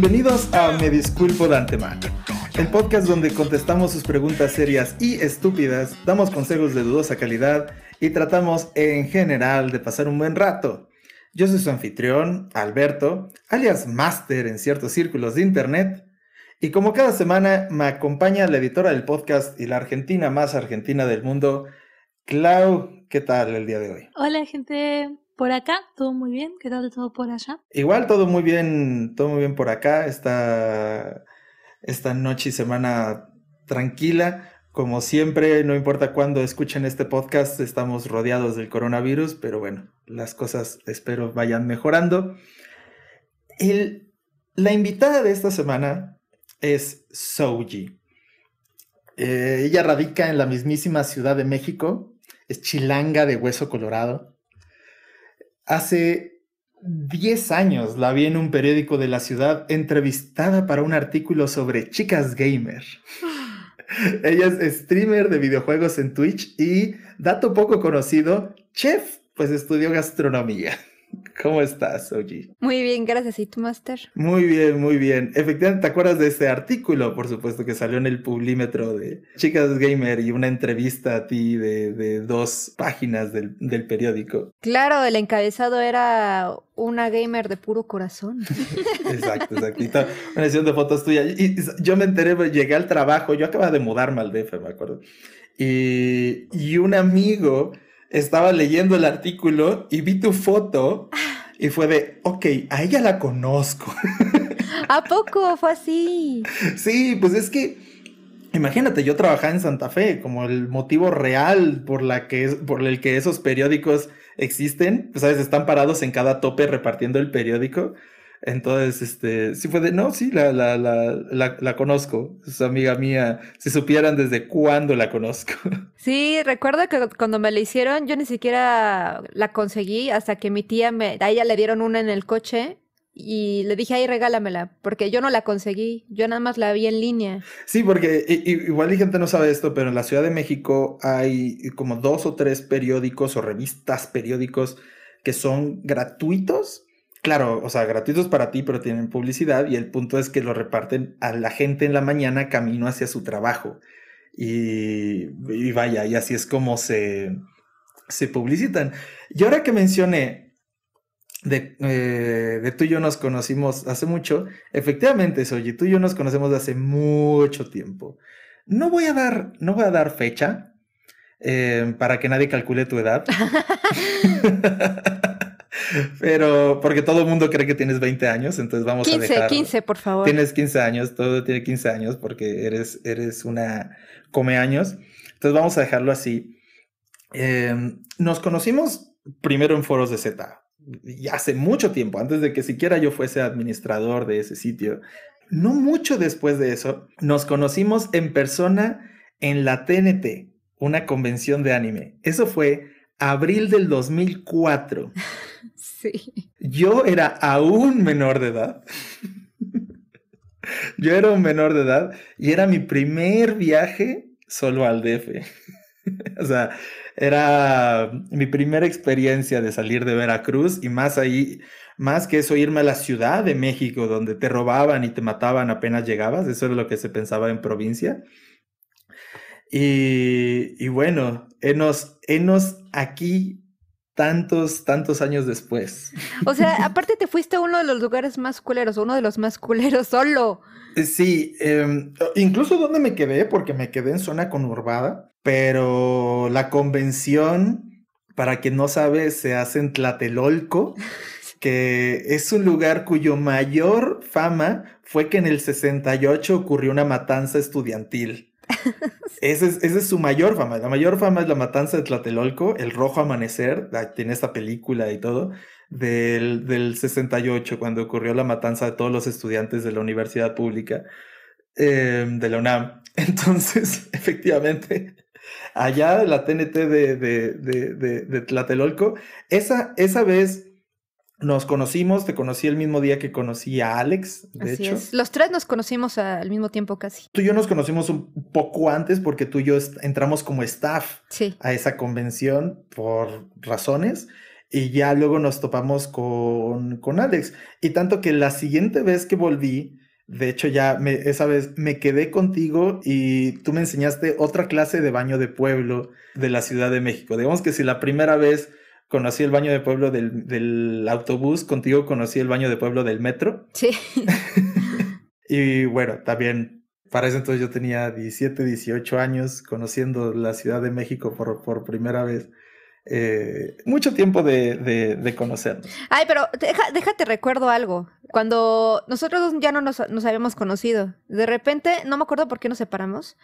Bienvenidos a Me Disculpo de Antemano, el podcast donde contestamos sus preguntas serias y estúpidas, damos consejos de dudosa calidad y tratamos en general de pasar un buen rato. Yo soy su anfitrión, Alberto, alias Master en ciertos círculos de internet, y como cada semana me acompaña la editora del podcast y la argentina más argentina del mundo, Clau. ¿Qué tal el día de hoy? Hola gente, por acá, todo muy bien, ¿qué tal todo por allá? Igual todo muy bien, todo muy bien por acá, esta, esta noche y semana tranquila. Como siempre, no importa cuándo escuchen este podcast, estamos rodeados del coronavirus, pero bueno, las cosas espero vayan mejorando. La invitada de esta semana es Soji. Eh, ella radica en la mismísima Ciudad de México, es chilanga de hueso colorado Hace 10 años la vi en un periódico de la ciudad entrevistada para un artículo sobre chicas gamer. Ella es streamer de videojuegos en Twitch y, dato poco conocido, chef, pues estudió gastronomía. ¿Cómo estás, Oji? Muy bien, gracias. ¿Y tú, Master? Muy bien, muy bien. Efectivamente, ¿te acuerdas de ese artículo, por supuesto, que salió en el Publímetro de Chicas Gamer y una entrevista a ti de, dos páginas del, periódico? Claro, el encabezado era una gamer de puro corazón. exacto, exacto. una sesión de fotos tuyas. Y yo me enteré, llegué al trabajo, yo acababa de mudarme al DF, me acuerdo. Y, y un amigo estaba leyendo el artículo y vi tu foto y fue de, ok, a ella la conozco. ¿A poco fue así? Sí, pues es que, imagínate, yo trabajaba en Santa Fe, como el motivo real por, la que por el que esos periódicos existen, pues sabes, están parados en cada tope repartiendo el periódico. Entonces, este, sí fue de, no, sí, la, la, la, la, conozco, es amiga mía, si supieran desde cuándo la conozco. Sí, recuerdo que cuando me la hicieron, yo ni siquiera la conseguí hasta que mi tía me, a ella le dieron una en el coche y le dije, ay, regálamela, porque yo no la conseguí, yo nada más la vi en línea. Sí, porque igual la gente no sabe esto, pero en la Ciudad de México hay como dos o tres periódicos o revistas periódicos que son gratuitos Claro, o sea, gratuitos para ti, pero tienen publicidad y el punto es que lo reparten a la gente en la mañana camino hacia su trabajo. Y, vaya, y así es como se, se publicitan. Y ahora que mencioné de, eh, de, tú y yo nos conocimos hace mucho, efectivamente, Soy, tú y yo nos conocemos hace mucho tiempo. No voy a dar, no voy a dar fecha eh, para que nadie calcule tu edad. Pero porque todo el mundo cree que tienes 20 años, entonces vamos a dejar... 15, por favor. Tienes 15 años, todo tiene 15 años porque eres, eres una come años. Entonces vamos a dejarlo así. Em, nos conocimos primero en foros de Z, y hace mucho tiempo, antes de que siquiera yo fuese administrador de ese sitio. No mucho después de eso, nos conocimos en persona en la TNT, una convención de anime. Eso fue abril del 2004. Sí. Yo era aún menor de edad. Yo era un menor de edad y era mi primer viaje solo al DF. o sea, era mi primera experiencia de salir de Veracruz y más ahí, más que eso, irme a la Ciudad de México, donde te robaban y te mataban apenas llegabas. Eso era lo que se pensaba en provincia. Y, y bueno, enos, enos aquí tantos, tantos años después. O sea, aparte te fuiste a uno de los lugares más culeros, uno de los más culeros solo. Eh, sí, em, incluso donde me quedé, porque me quedé en zona conurbada, pero la convención, para quien no sabe, se hace en Tlatelolco, que es un lugar cuyo mayor fama fue que en el 68 ocurrió una matanza estudiantil. Esa es, su mayor fama. La mayor fama es la matanza de Tlatelolco, el rojo amanecer, tiene esta película y todo, del, del 68, cuando ocurrió la matanza de todos los estudiantes de la universidad pública em, de la UNAM. Entonces, efectivamente, allá la TNT de, de, de, de Tlatelolco, esa, esa vez nos conocimos, te conocí el mismo día que conocí a Alex, de Así hecho. Es. Los tres nos conocimos al mismo tiempo casi. Tú y yo nos conocimos un poco antes porque tú y yo entramos como staff sí. a esa convención por razones. y ya luego nos topamos con, con Alex. Y tanto que la siguiente vez que volví, de hecho ya me, esa vez me quedé contigo y tú me enseñaste otra clase de baño de pueblo de la Ciudad de México. Digamos que si la primera vez conocí el baño de pueblo del, del autobús, contigo conocí el baño de pueblo del metro. Sí. y bueno, también para ese entonces yo tenía 17, 18 años conociendo la Ciudad de México por, por primera vez. Eh, mucho tiempo de, de, conocernos. Ay, pero déjate recuerdo algo. Cuando nosotros ya no nos, nos, habíamos conocido, de repente, no me acuerdo por qué nos separamos,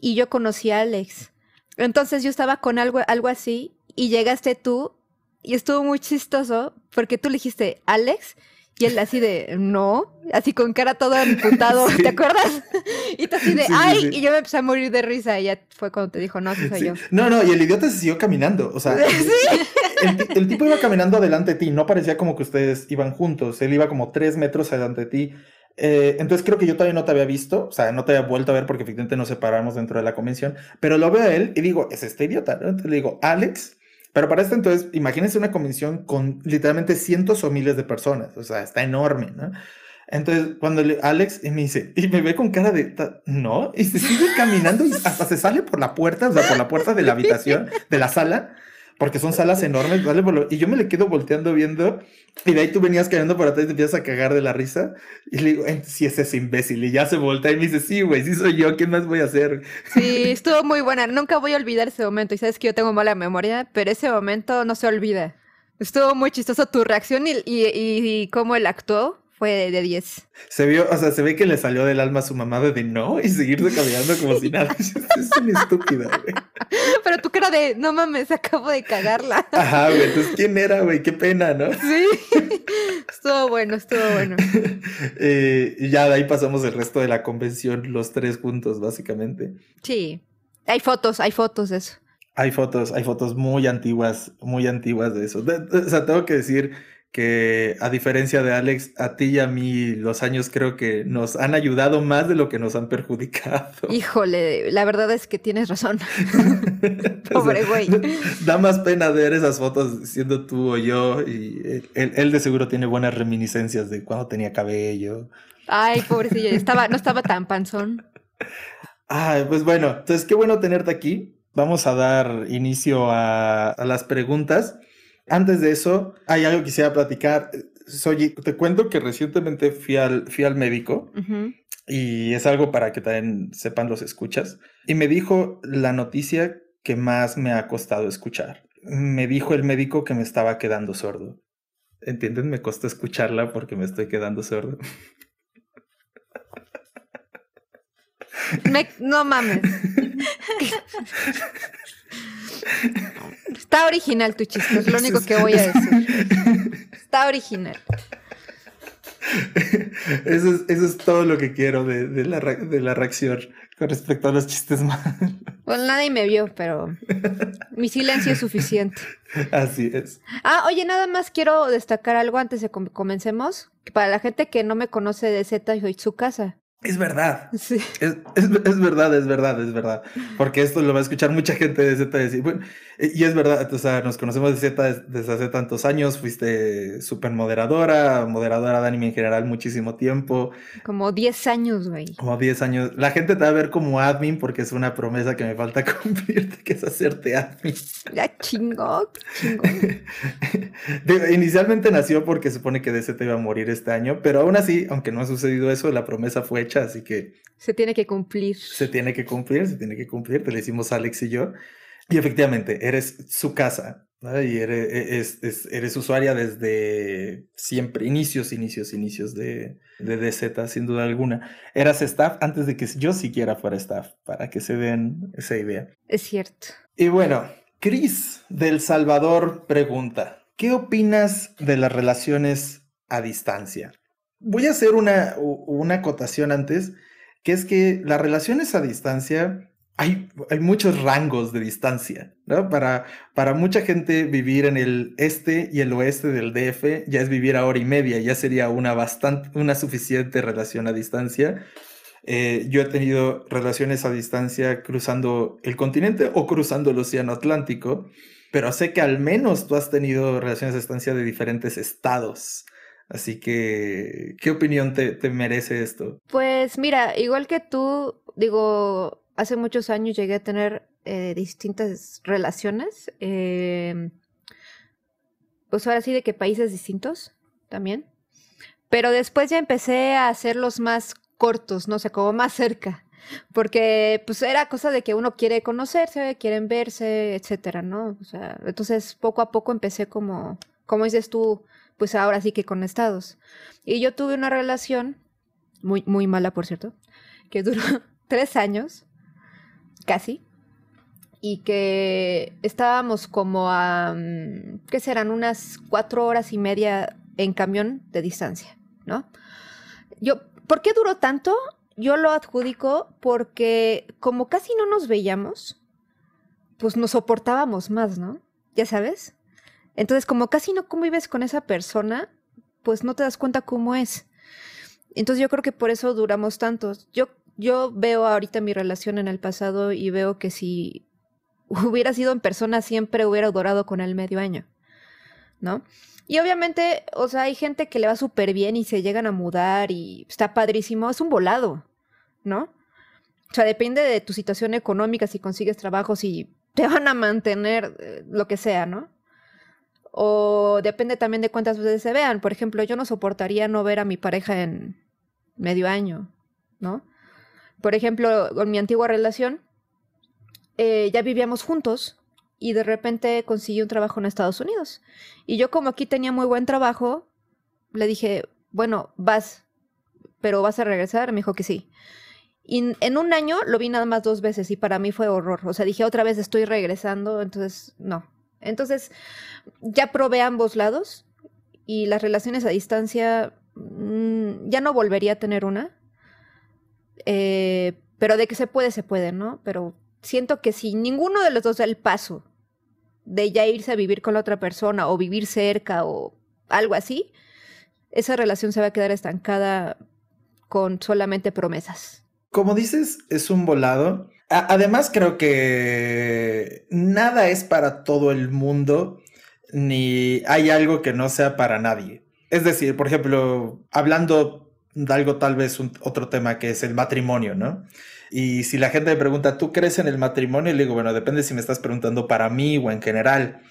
y yo conocí a Alex. Entonces yo estaba con algo, algo así, y llegaste tú, y estuvo muy chistoso, porque tú le dijiste, Alex, y él así de, no, así con cara todo amputado, ¿te acuerdas? y tú así de, ay, y yo me empecé a morir de risa y ya fue cuando te dijo, no, sí soy yo. No, no, y el idiota se siguió caminando, o sea, el, tipo iba caminando adelante de ti, no parecía como que ustedes iban juntos, él iba como tres metros adelante de ti. Eh, entonces creo que yo todavía no te había visto, o sea, no te había vuelto a ver porque efectivamente nos separamos dentro de la convención, pero lo veo a él y digo, es este idiota, ¿no? Entonces le digo, Alex, pero para esto entonces, imagínense una convención con literalmente cientos o miles de personas, o sea, está enorme, ¿no? Entonces, cuando le, Alex me dice, y me ve con cara de, no, y se sigue caminando y hasta se sale por la puerta, o sea, por la puerta de la habitación, de la sala, porque son salas enormes, ¿vale? Y yo me le quedo volteando viendo, y de ahí tú venías cayendo por atrás y te empiezas a cagar de la risa, y le digo, sí, es ese imbécil, y ya se voltea y me dice, sí, güey, sí soy yo, ¿qué más voy a hacer? Sí, estuvo muy buena, nunca voy a olvidar ese momento, y sabes que yo tengo mala memoria, pero ese momento no se olvida. Estuvo muy chistoso tu reacción y, y, y cómo él actuó fue de 10. Se vio, o sea, se ve que le salió del alma a su mamá de no y seguirse caminando como si nada. es un estúpido, güey. Pero tú que era de, no mames, acabo de cagarla. Ajá, güey, entonces ¿quién era, güey? Qué pena, ¿no? Sí. estuvo bueno, estuvo bueno. Eh, y ya de ahí pasamos el resto de la convención, los tres juntos, básicamente. Sí. Hay fotos, hay fotos de eso. Hay fotos, hay fotos muy antiguas, muy antiguas de eso. o sea, tengo que decir que a diferencia de Alex, a ti y a mí los años creo que nos han ayudado más de lo que nos han perjudicado. Híjole, la verdad es que tienes razón. Pobre güey. Da más pena ver esas fotos siendo tú o yo y él, de seguro tiene buenas reminiscencias de cuando tenía cabello. Ay, pobrecillo, estaba, no estaba tan panzón. Ay, pues bueno, entonces qué bueno tenerte aquí. Vamos a dar inicio a, a las preguntas. Antes de eso, hay algo que quisiera platicar. Soy, te cuento que recientemente fui al, fui al médico y es algo para que también sepan los escuchas. Y me dijo la noticia que más me ha costado escuchar. Me dijo el médico que me estaba quedando sordo. ¿Entienden? Me costó escucharla porque me estoy quedando sordo. no mames. Está original tu chiste, es lo único que voy a decir. Está original. Eso es, todo lo que quiero de, la, de la reacción con respecto a los chistes malos. Bueno, nadie me vio, pero mi silencio es suficiente. Así es. Ah, oye, nada más quiero destacar algo antes de que comencemos. Para la gente que no me conoce de Z, soy su casa. Es verdad. Sí. Es, verdad, es verdad, es verdad. Porque esto lo va a escuchar mucha gente de Z decir, bueno, y es verdad, o sea, nos conocemos de Z desde hace tantos años, fuiste súper moderadora, moderadora de anime en general muchísimo tiempo. Como 10 años, güey. Como 10 años. La gente te va a ver como admin porque es una promesa que me falta cumplir, que es hacerte admin. Ya chingó, chingó. Inicialmente nació porque supone que DZ iba a morir este año, pero aún así, aunque no ha sucedido eso, la promesa fue hecha, así que... Se tiene que cumplir. Se tiene que cumplir, se tiene que cumplir, te lo hicimos Alex y yo. Y efectivamente, eres su casa, y eres, eres, usuaria desde siempre, inicios, inicios, inicios de, de DZ, sin duda alguna. Eras staff antes de que yo siquiera fuera staff, para que se den esa idea. Es cierto. Y bueno, Cris del Salvador pregunta, ¿qué opinas de las relaciones a distancia? Voy a hacer una, una acotación antes, que es que las relaciones a distancia hay, hay, muchos rangos de distancia. Para, para mucha gente vivir en el este y el oeste del DF ya es vivir a hora y media, ya sería una bastante, una suficiente relación a distancia. Eh, yo he tenido relaciones a distancia cruzando el continente o cruzando el océano Atlántico. pero sé que al menos tú has tenido relaciones a distancia de diferentes estados. Así que, ¿qué opinión te, merece esto? Pues mira, igual que tú, digo, hace muchos años llegué a tener eh, distintas relaciones. Eh, pues ahora sí, de que países distintos también. Pero después ya empecé a hacerlos más cortos, no sé, como más cerca. Porque pues era cosa de que uno quiere conocerse, quieren verse, etcétera, ¿no? Entonces poco a poco empecé como, como dices tú, pues ahora sí que con estados. Y yo tuve una relación, muy, muy mala por cierto, que duró tres años, casi, y que estábamos como a, mm, ¿qué serán? Unas cuatro horas y media en camión de distancia, ¿no? Yo, ¿por qué duró tanto? Yo lo adjudico porque como casi no nos veíamos, pues nos soportábamos más, ¿no? Ya sabes. Entonces, como casi no convives con esa persona, pues no te das cuenta cómo es. Entonces yo creo que por eso duramos tantos. Yo, yo veo ahorita mi relación en el pasado y veo que si hubiera sido en persona siempre hubiera durado con el medio año, ¿no? Y obviamente, o sea, hay gente que le va súper bien y se llegan a mudar y está padrísimo, es un volado, ¿no? O sea, depende de tu situación económica, si consigues trabajo, si te van a mantener, eh, lo que sea, ¿no? O depende también de cuántas veces se vean. Por ejemplo, yo no soportaría no ver a mi pareja en medio año, ¿no? Por ejemplo, con mi antigua relación, eh, ya vivíamos juntos y de repente conseguí un trabajo en Estados Unidos. Y yo como aquí tenía muy buen trabajo, le dije, bueno, vas, pero vas a regresar. Me dijo que sí. Y en un año lo vi nada más dos veces y para mí fue horror. O sea, dije otra vez estoy regresando, entonces no, entonces, ya probé ambos lados y las relaciones a distancia mm, ya no volvería a tener una. Eh, pero de que se puede, se puede, ¿no? Pero siento que si ninguno de los dos da el paso de ya irse a vivir con la otra persona o vivir cerca o algo así, esa relación se va a quedar estancada con solamente promesas. Como dices, es un volado además, creo que nada es para todo el mundo, ni hay algo que no sea para nadie. Es decir, por ejemplo, hablando de algo tal vez otro tema que es el matrimonio, ¿no? Y si la gente me pregunta, ¿tú crees en el matrimonio? Y le digo, bueno, depende si me estás preguntando para mí o en general.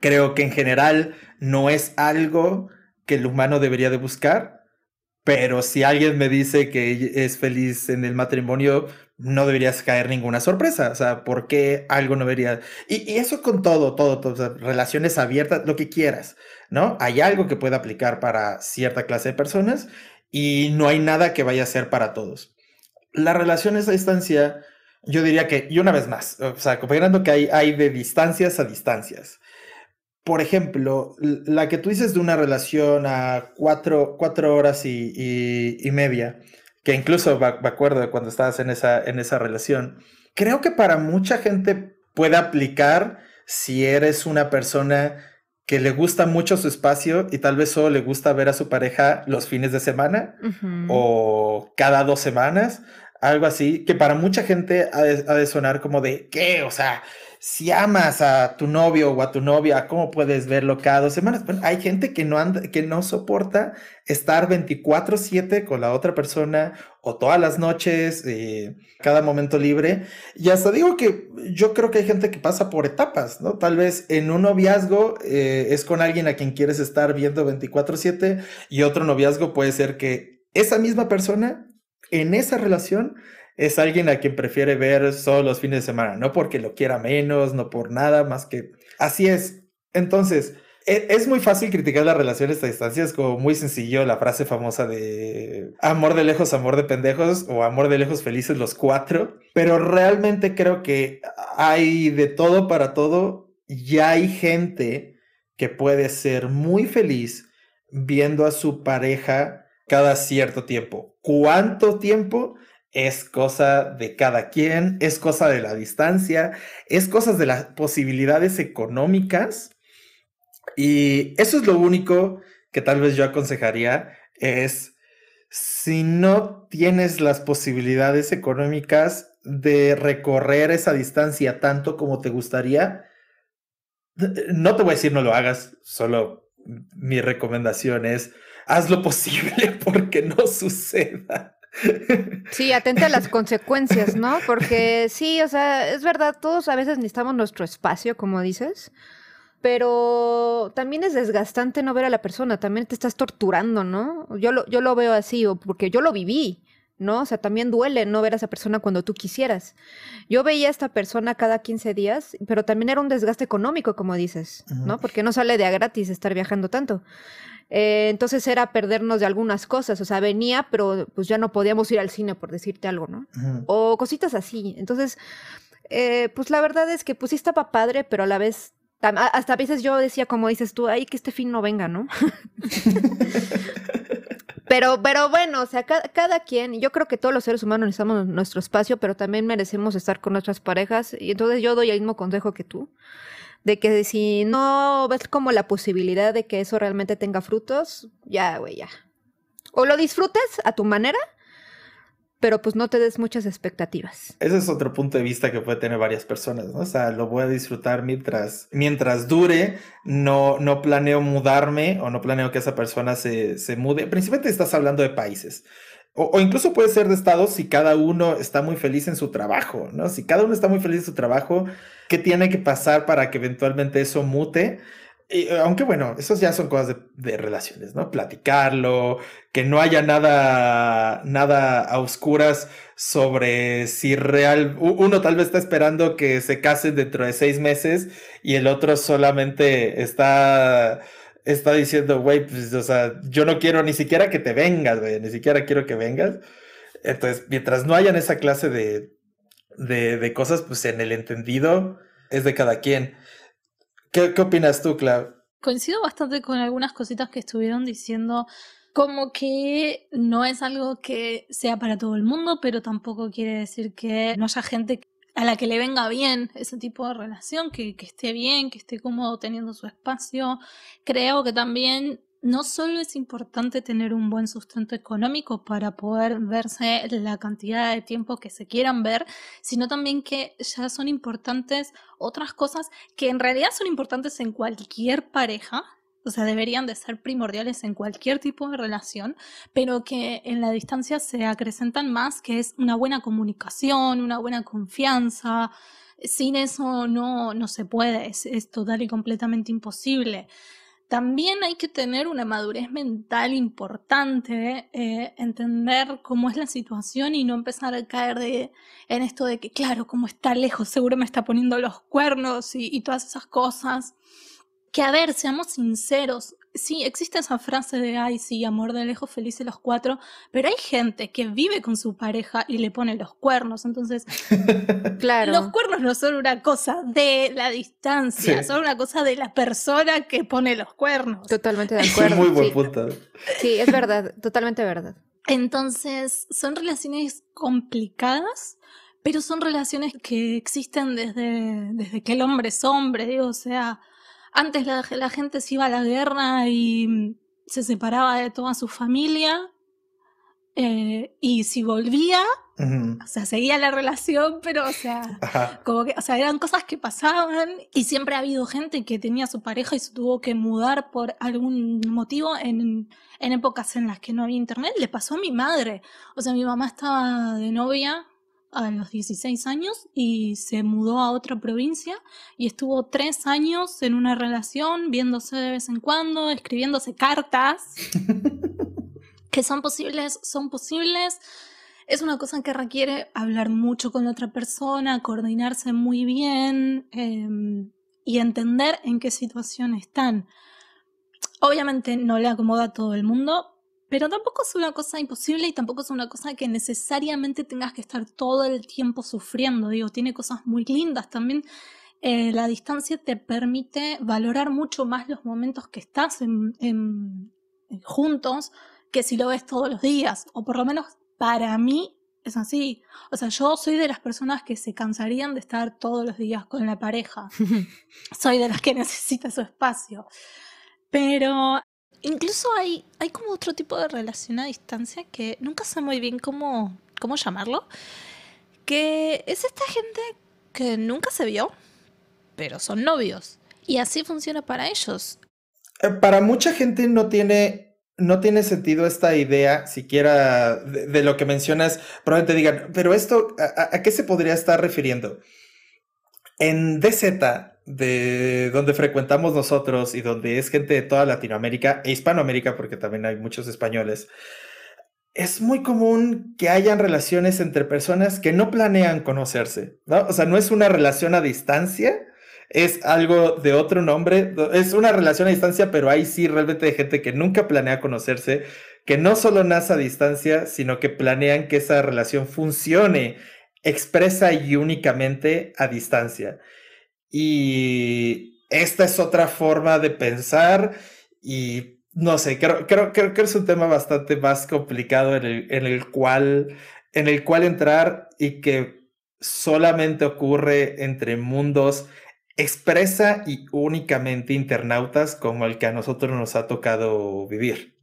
Creo que en general no es algo que el humano debería de buscar, pero si alguien me dice que es feliz en el matrimonio, no deberías caer ninguna sorpresa. O sea, ¿por qué algo no debería? Y, eso con todo, todo, todo relaciones abiertas, lo que quieras, ¿no? Hay algo que puede aplicar para cierta clase de personas y no hay nada que vaya a ser para todos. Las relaciones a distancia, yo diría que, y una vez más, o sea, comparando que hay, hay de distancias a distancias. Por ejemplo, la que tú dices de una relación a cuatro, cuatro horas y, y media, que incluso me acuerdo de cuando estabas en esa, en esa relación. Creo que para mucha gente puede aplicar si eres una persona que le gusta mucho su espacio y tal vez solo le gusta ver a su pareja los fines de semana o cada dos semanas, algo así, que para mucha gente ha de, sonar como de, ¿qué? O sea, si amas a tu novio o a tu novia, ¿cómo puedes verlo cada dos semanas? Bueno, hay gente que no, anda, que no soporta estar 24/7 con la otra persona o todas las noches, eh, cada momento libre. Y hasta digo que yo creo que hay gente que pasa por etapas, ¿no? Tal vez en un noviazgo eh, es con alguien a quien quieres estar viendo 24/7 y otro noviazgo puede ser que esa misma persona en esa relación es alguien a quien prefiere ver solo los fines de semana, no porque lo quiera menos, no por nada más que así es. Entonces, e, es muy fácil criticar las relaciones a distancia, es como muy sencillo la frase famosa de amor de lejos, amor de pendejos o amor de lejos felices los cuatro, pero realmente creo que hay de todo para todo y hay gente que puede ser muy feliz viendo a su pareja cada cierto tiempo. ¿Cuánto tiempo? Es cosa de cada quien, es cosa de la distancia, es cosa de las posibilidades económicas. Y eso es lo único que tal vez yo aconsejaría, es si no tienes las posibilidades económicas de recorrer esa distancia tanto como te gustaría, no te voy a decir no lo hagas, solo mi recomendación es haz lo posible porque no suceda. Sí, atente a las consecuencias, ¿no? Porque sí, o sea, es verdad, todos a veces necesitamos nuestro espacio, como dices, pero también es desgastante no ver a la persona, también te estás torturando, ¿no? Yo lo, yo lo veo así, porque yo lo viví, ¿no? O sea, también duele no ver a esa persona cuando tú quisieras. Yo veía a esta persona cada 15 días, pero también era un desgaste económico, como dices, ¿no? Porque no sale de a gratis estar viajando tanto. Eh, entonces era perdernos de algunas cosas, o sea, venía, pero pues ya no podíamos ir al cine, por decirte algo, ¿no? O cositas así. Entonces, eh, pues la verdad es que pues sí estaba padre, pero a la vez hasta a veces yo decía, como dices tú, ay, que este fin no venga, ¿no? pero, pero bueno, o sea, cada, quien, yo creo que todos los seres humanos necesitamos nuestro espacio, pero también merecemos estar con nuestras parejas. Y entonces yo doy el mismo consejo que tú, de que si no ves como la posibilidad de que eso realmente tenga frutos, ya, güey, ya. O lo disfrutes a tu manera, pero pues no te des muchas expectativas. Ese es otro punto de vista que puede tener varias personas, ¿no? O sea, lo voy a disfrutar mientras, mientras dure, no, no planeo mudarme o no planeo que esa persona se, se mude. Principalmente estás hablando de países. O, o, incluso puede ser de estados si cada uno está muy feliz en su trabajo, ¿no? Si cada uno está muy feliz en su trabajo, ¿qué tiene que pasar para que eventualmente eso mute? Eh, aunque bueno, esos ya son cosas de, relaciones, ¿no? Platicarlo, que no haya nada, nada a oscuras sobre si real, uno tal vez está esperando que se casen dentro de seis meses y el otro solamente está, está diciendo, güey, pues, o sea, yo no quiero ni siquiera que te vengas, güey, ni siquiera quiero que vengas. Entonces, mientras no hayan esa clase de, de, de cosas, pues en el entendido es de cada quien. ¿Qué, opinas tú, Clau? Coincido bastante con algunas cositas que estuvieron diciendo, como que no es algo que sea para todo el mundo, pero tampoco quiere decir que no haya gente a la que le venga bien ese tipo de relación, que, que esté bien, que esté cómodo teniendo su espacio. Creo que también no solo es importante tener un buen sustento económico para poder verse la cantidad de tiempo que se quieran ver, sino también que ya son importantes otras cosas que en realidad son importantes en cualquier pareja, o sea, deberían de ser primordiales en cualquier tipo de relación, pero que en la distancia se acrecentan más, que es una buena comunicación, una buena confianza. Sin eso no, no se puede, es, es total y completamente imposible también hay que tener una madurez mental importante, eh, entender cómo es la situación y no empezar a caer de, en esto de que, claro, como está lejos, seguro me está poniendo los cuernos y, y todas esas cosas. Que a ver, seamos sinceros, sí, existe esa frase de, ay, sí, amor de lejos, felices los cuatro, pero hay gente que vive con su pareja y le pone los cuernos, entonces, claro. Los cuernos no son una cosa de la distancia, son una cosa de la persona que pone los cuernos. Totalmente de acuerdo. Muy buen punto. Sí, es verdad, totalmente verdad. Entonces, son relaciones complicadas, pero son relaciones que existen desde, desde que el hombre es hombre, digo, o sea, antes la, gente se iba a la guerra y se separaba de toda su familia. Eh, y si volvía, o sea, seguía la relación, pero, o sea, como que, o sea, eran cosas que pasaban y siempre ha habido gente que tenía su pareja y se tuvo que mudar por algún motivo en, en épocas en las que no había internet. Le pasó a mi madre. O sea, mi mamá estaba de novia a los 16 años y se mudó a otra provincia y estuvo tres años en una relación, viéndose de vez en cuando, escribiéndose cartas que son posibles, son posibles. Es una cosa que requiere hablar mucho con la otra persona, coordinarse muy bien em, y entender en qué situación están. Obviamente no le acomoda a todo el mundo, pero tampoco es una cosa imposible y tampoco es una cosa que necesariamente tengas que estar todo el tiempo sufriendo. Digo, tiene cosas muy lindas. También eh, la distancia te permite valorar mucho más los momentos que estás en, juntos que si lo ves todos los días. O por lo menos para mí es así. O sea, yo soy de las personas que se cansarían de estar todos los días con la pareja. soy de las que necesita su espacio. Pero Incluso hay, hay como otro tipo de relación a distancia que nunca sé muy bien cómo, cómo llamarlo. Que es esta gente que nunca se vio, pero son novios. Y así funciona para ellos. Eh, para mucha gente no tiene, no tiene sentido esta idea, siquiera de, lo que mencionas. Probablemente digan, pero esto, ¿a, qué se podría estar refiriendo? En DZ, de donde frecuentamos nosotros y donde es gente de toda Latinoamérica e Hispanoamérica, porque también hay muchos españoles, es muy común que hayan relaciones entre personas que no planean conocerse, ¿no? O sea, no es una relación a distancia, es algo de otro nombre, es una relación a distancia, pero hay sí realmente de gente que nunca planea conocerse, que no solo nace a distancia, sino que planean que esa relación funcione expresa y únicamente a distancia. Y esta es otra forma de pensar y no sé, creo, creo, creo que es un tema bastante más complicado en el, en el, cual, en el cual entrar y que solamente ocurre entre mundos expresa y únicamente internautas como el que a nosotros nos ha tocado vivir.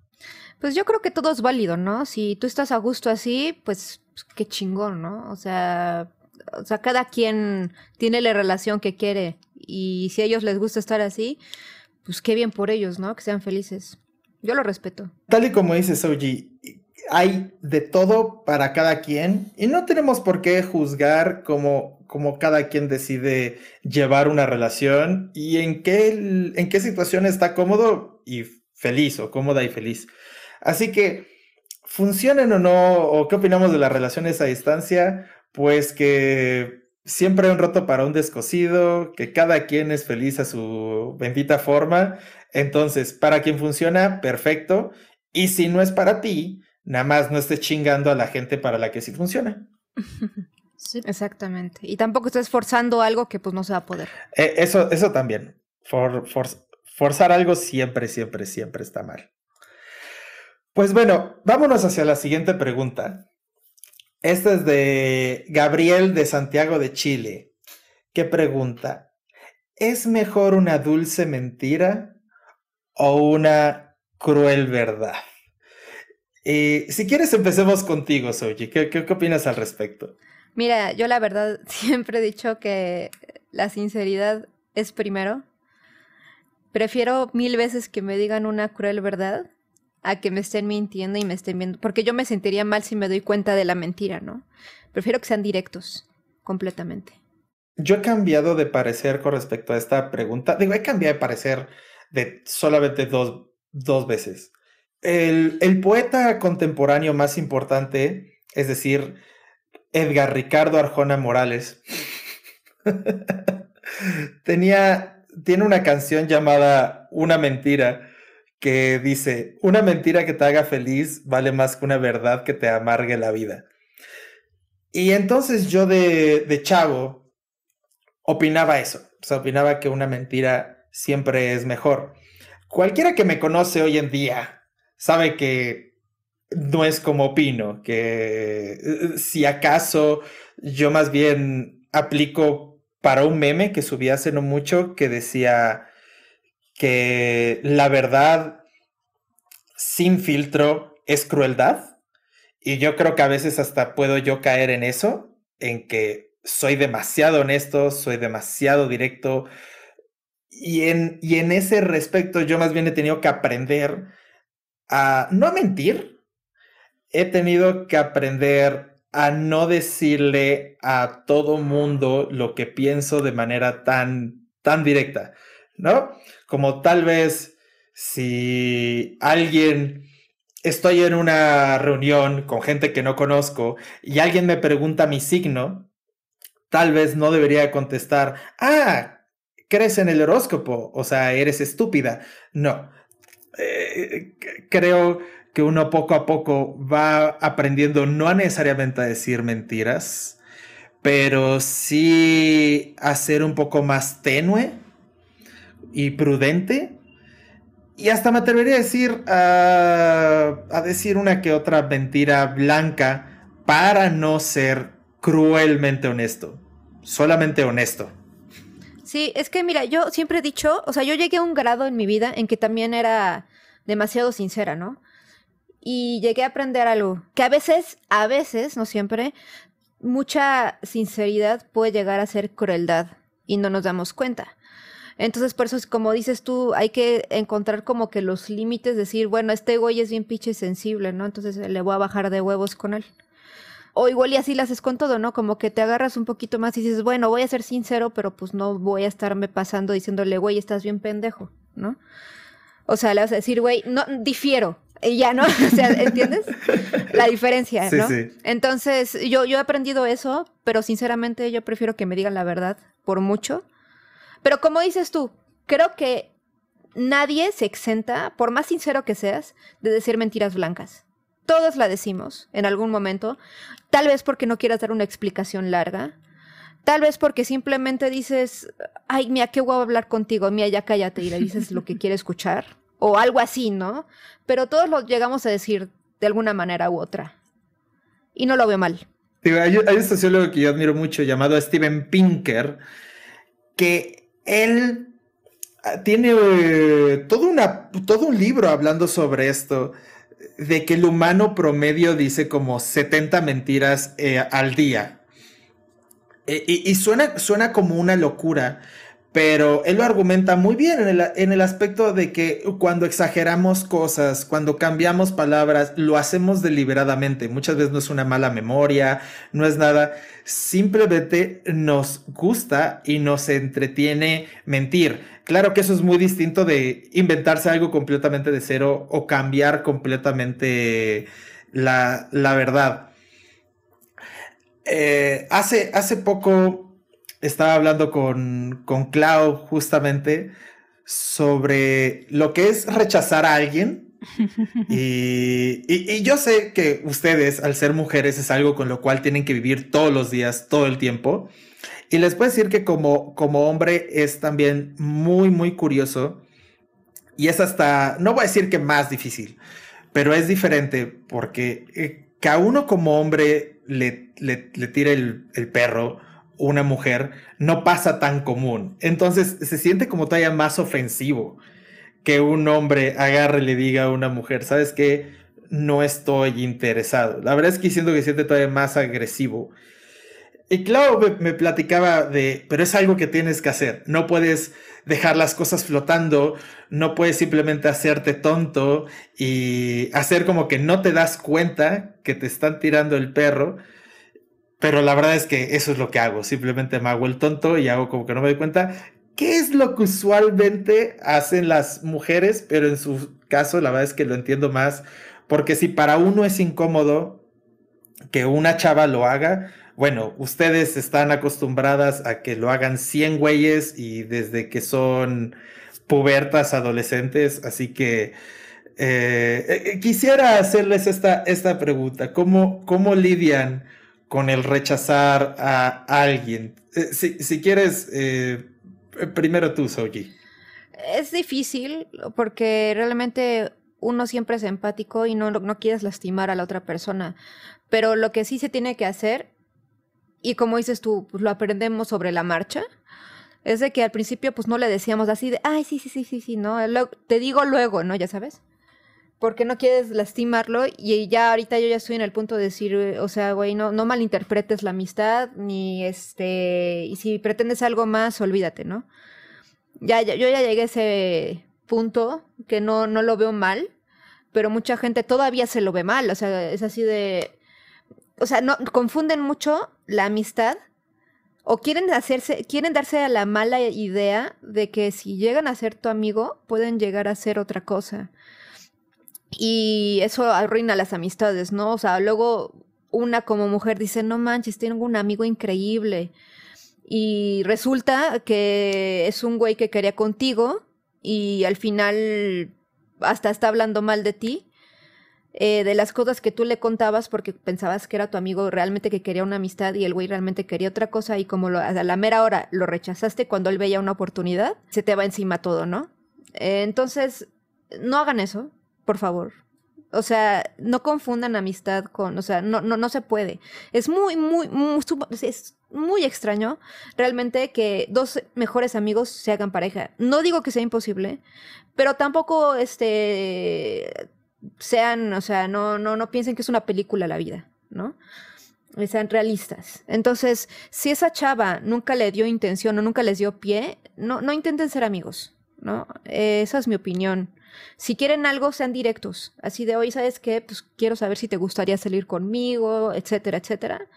Pues yo creo que todo es válido, ¿no? Si tú estás a gusto así, pues, pues qué chingón, ¿no? O sea, o sea, cada quien tiene la relación que quiere y si a ellos les gusta estar así, pues qué bien por ellos, ¿no? Que sean felices. Yo lo respeto. Tal y como dice Soji, hay de todo para cada quien y no tenemos por qué juzgar cómo, cada quien decide llevar una relación y en qué, en qué situación está cómodo y feliz o cómoda y feliz. Así que, funcionen o no, o qué opinamos de las relaciones a distancia, pues que siempre hay un roto para un descosido, que cada quien es feliz a su bendita forma. Entonces, para quien funciona, perfecto. Y si no es para ti, Nada más no estés chingando a la gente para la que sí funciona. Sí. Exactamente. Y tampoco estés forzando algo que pues no se va a poder. Eh, eso, eso también. forzar algo siempre, siempre, siempre está mal. Pues bueno, vámonos hacia la siguiente pregunta. Esta es de Gabriel de Santiago de Chile. ¿Qué pregunta? ¿Es mejor una dulce mentira o una cruel verdad? Eh, si quieres, empecemos contigo, Soji. ¿Qué, ¿Qué, opinas al respecto? Mira, yo la verdad siempre he dicho que la sinceridad es primero. Prefiero mil veces que me digan una cruel verdad a que me estén mintiendo y me estén viendo. Porque yo me sentiría mal si me doy cuenta de la mentira, ¿no? Prefiero que sean directos, completamente. Yo he cambiado de parecer con respecto a esta pregunta. Digo, he cambiado de parecer de solamente dos, dos veces el, poeta contemporáneo más importante, es decir, Edgar Ricardo Arjona Morales, tenía, tiene una canción llamada Una mentira que dice, una mentira que te haga feliz vale más que una verdad que te amargue la vida. Y entonces yo de, de chavo opinaba eso, o opinaba que una mentira siempre es mejor. Cualquiera que me conoce hoy en día sabe que no es como opino, que eh, si acaso yo más bien aplico para un meme que subí hace no mucho que decía que la verdad sin filtro es crueldad. Y yo creo que a veces hasta puedo yo caer en eso, en que soy demasiado honesto, soy demasiado directo. Y en, y en ese respecto yo más bien he tenido que aprender a no mentir, he tenido que aprender a no decirle a todo mundo lo que pienso de manera tan, tan directa, ¿no? Como tal vez si alguien, estoy en una reunión con gente que no conozco y alguien me pregunta mi signo, tal vez no debería contestar, ah, crees en el horóscopo, o sea, eres estúpida. No, eh, creo que uno poco a poco va aprendiendo no necesariamente a decir mentiras, pero sí a ser un poco más tenue y prudente. Y hasta me atrevería a decir, a decir una que otra mentira blanca para no ser cruelmente honesto, solamente honesto. Sí, es que mira, yo siempre he dicho, o sea, yo llegué a un grado en mi vida en que también era demasiado sincera, ¿no? Y llegué a aprender algo, que a veces, a veces, no siempre, mucha sinceridad puede llegar a ser crueldad y no nos damos cuenta. Entonces, por eso es como dices tú, hay que encontrar como que los límites, decir, bueno, este güey es bien pinche sensible, ¿no? Entonces le voy a bajar de huevos con él. O igual y así lo haces con todo, ¿no? Como que te agarras un poquito más y dices, bueno, voy a ser sincero, pero pues no voy a estarme pasando diciéndole, güey, estás bien pendejo, ¿no? O sea, le vas a decir, güey, no, difiero, y ya, ¿no? O sea, ¿entiendes? La diferencia, ¿no? Sí. Entonces, yo, yo he aprendido eso, pero sinceramente yo prefiero que me digan la verdad por mucho. Pero como dices tú, creo que nadie se exenta, por más sincero que seas, de decir mentiras blancas. Todos la decimos en algún momento, tal vez porque no quieras dar una explicación larga, tal vez porque simplemente dices, ay, mía, qué guapo hablar contigo, mía, ya cállate y le dices lo que quiere escuchar, o algo así, ¿no? Pero todos lo llegamos a decir de alguna manera u otra. Y no lo veo mal. hay, un sociólogo que yo admiro mucho llamado Steven Pinker, que él ah, tiene eh, todo, todo un libro hablando sobre esto de que el humano promedio dice como 70 mentiras eh, al día. E, y, suena, suena como una locura, pero él lo argumenta muy bien en el, en el, aspecto de que cuando exageramos cosas, cuando cambiamos palabras, lo hacemos deliberadamente. Muchas veces no es una mala memoria, no es nada. Simplemente nos gusta y nos entretiene mentir. Claro que eso es muy distinto de inventarse algo completamente de cero o cambiar completamente la, la verdad. Eh, hace, hace poco estaba hablando con, con Clau justamente sobre lo que es rechazar a alguien. Y, y, yo sé que ustedes, al ser mujeres, es algo con lo cual tienen que vivir todos los días, todo el tiempo. Y les puedo decir que como, como hombre es también muy, muy curioso. Y es hasta, no voy a decir que más difícil, pero es diferente porque eh, que a uno como hombre le, le, le tire el, el perro una mujer no pasa tan común. Entonces se siente como todavía más ofensivo que un hombre agarre y le diga a una mujer, ¿sabes qué? No estoy interesado. La verdad es que siento que se siente todavía más agresivo. Y claro, me, platicaba de, pero es algo que tienes que hacer. No puedes dejar las cosas flotando, no puedes simplemente hacerte tonto y hacer como que no te das cuenta que te están tirando el perro pero la verdad es que eso es lo que hago. Simplemente me hago el tonto y hago como que no me doy cuenta. ¿Qué es lo que usualmente hacen las mujeres? Pero en su caso, la verdad es que lo entiendo más. Porque si para uno es incómodo que una chava lo haga, bueno, ustedes están acostumbradas a que lo hagan 100 güeyes y desde que son pubertas adolescentes, así que eh, eh, quisiera hacerles esta, esta pregunta, ¿cómo, cómo lidian con el rechazar a alguien. Eh, si, quieres, eh, primero tú, Soji. Es difícil porque realmente uno siempre es empático y no, no quieres lastimar a la otra persona. Pero lo que sí se tiene que hacer, y como dices tú, pues lo aprendemos sobre la marcha, es de que al principio pues no le decíamos así de, ay, sí, sí, sí, sí, sí, no, te digo luego, ¿no? Ya sabes porque no quieres lastimarlo y ya ahorita yo ya estoy en el punto de decir, o sea, güey, no, no malinterpretes la amistad, ni este, y si pretendes algo más, olvídate, ¿no? Ya, ya yo ya llegué a ese punto que no, no lo veo mal, pero mucha gente todavía se lo ve mal, o sea, es así de, o sea, no, confunden mucho la amistad o quieren hacerse, quieren darse a la mala idea de que si llegan a ser tu amigo, pueden llegar a ser otra cosa. Y eso arruina las amistades, ¿no? O sea, luego una como mujer dice, no manches, tengo un amigo increíble. Y resulta que es un güey que quería contigo y al final hasta está hablando mal de ti. Eh, de las cosas que tú le contabas porque pensabas que era tu amigo realmente que quería una amistad y el güey realmente quería otra cosa y como a la mera hora lo rechazaste cuando él veía una oportunidad, se te va encima todo, ¿no? Eh, entonces, no hagan eso por favor. O sea, no confundan amistad con, o sea, no, no, no se puede. Es muy, muy, muy, es muy extraño realmente que dos mejores amigos se hagan pareja. No digo que sea imposible, pero tampoco este sean, o sea, no, no, no piensen que es una película la vida, ¿no? sean realistas. Entonces, si esa chava nunca le dio intención o nunca les dio pie, no, no intenten ser amigos, ¿no? Eh, esa es mi opinión. Si quieren algo, sean directos. Así de hoy, ¿sabes qué? Pues quiero saber si te gustaría salir conmigo, etcétera, etcétera.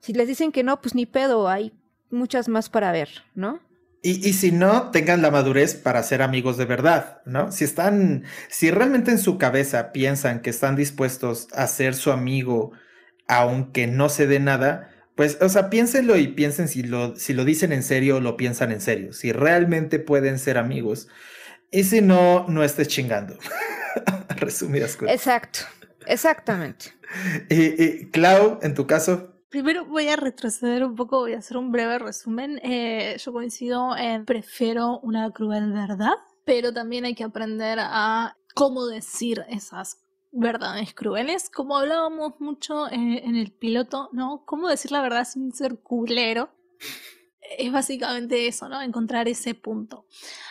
Si les dicen que no, pues ni pedo, hay muchas más para ver, ¿no? Y, y, si no, tengan la madurez para ser amigos de verdad, ¿no? Si están, si realmente en su cabeza piensan que están dispuestos a ser su amigo, aunque no se dé nada, pues, o sea, piénsenlo y piensen si lo, si lo dicen en serio o lo piensan en serio, si realmente pueden ser amigos. Y si no, no estés chingando. Resumidas cuentas. Exacto, exactamente. y, y Clau, en tu caso, Primero voy a retroceder un poco, voy a hacer un breve resumen. Eh, yo coincido en prefiero una cruel verdad, pero también hay que aprender a cómo decir esas verdades crueles, como hablábamos mucho eh, en el piloto, ¿no? Cómo decir la verdad sin ser culero. Es básicamente eso, ¿no? Encontrar ese punto.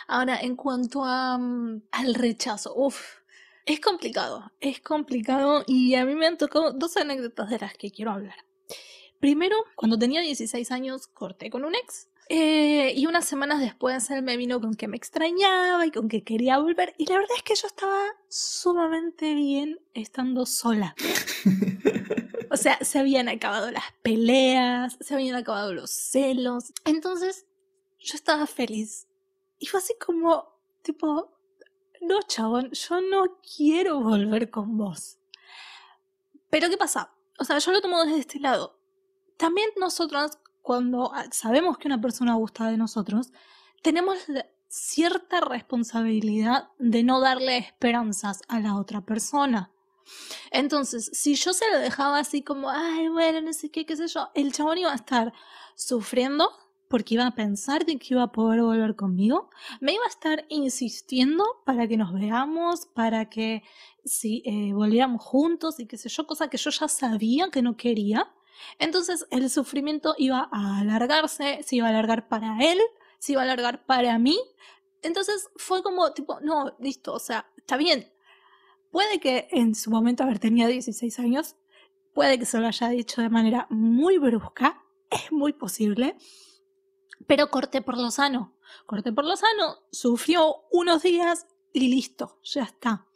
Ahora, en cuanto a, um, al rechazo, uff, es complicado, es complicado y a mí me han tocado dos anécdotas de las que quiero hablar. Primero, cuando tenía 16 años, corté con un ex. Eh, y unas semanas después él me vino con que me extrañaba y con que quería volver. Y la verdad es que yo estaba sumamente bien estando sola. sea, se habían acabado las peleas, se habían acabado los celos. Entonces, yo estaba feliz. Y fue así como, tipo, no, chabón, yo no quiero volver con vos. Pero ¿qué pasa? O sea, yo lo tomo desde este lado también nosotros, cuando sabemos que una persona gusta de nosotros, tenemos cierta responsabilidad de no darle esperanzas a la otra persona. Entonces, si yo se lo dejaba así como, ay, bueno, no sé qué, qué sé yo, el chabón iba a estar sufriendo porque iba a pensar de que iba a poder volver conmigo, me iba a estar insistiendo para que nos veamos, para que si eh, volviéramos juntos y qué sé yo, cosa que yo ya sabía que no quería. Entonces el sufrimiento iba a alargarse, se iba a alargar para él, se iba a alargar para mí. Entonces fue como tipo, no, listo, o sea, está bien. Puede que en su momento, haber tenía 16 años, puede que se lo haya dicho de manera muy brusca, es muy posible, pero corté por lo sano. Corté por lo sano, sufrió unos días y listo, ya está.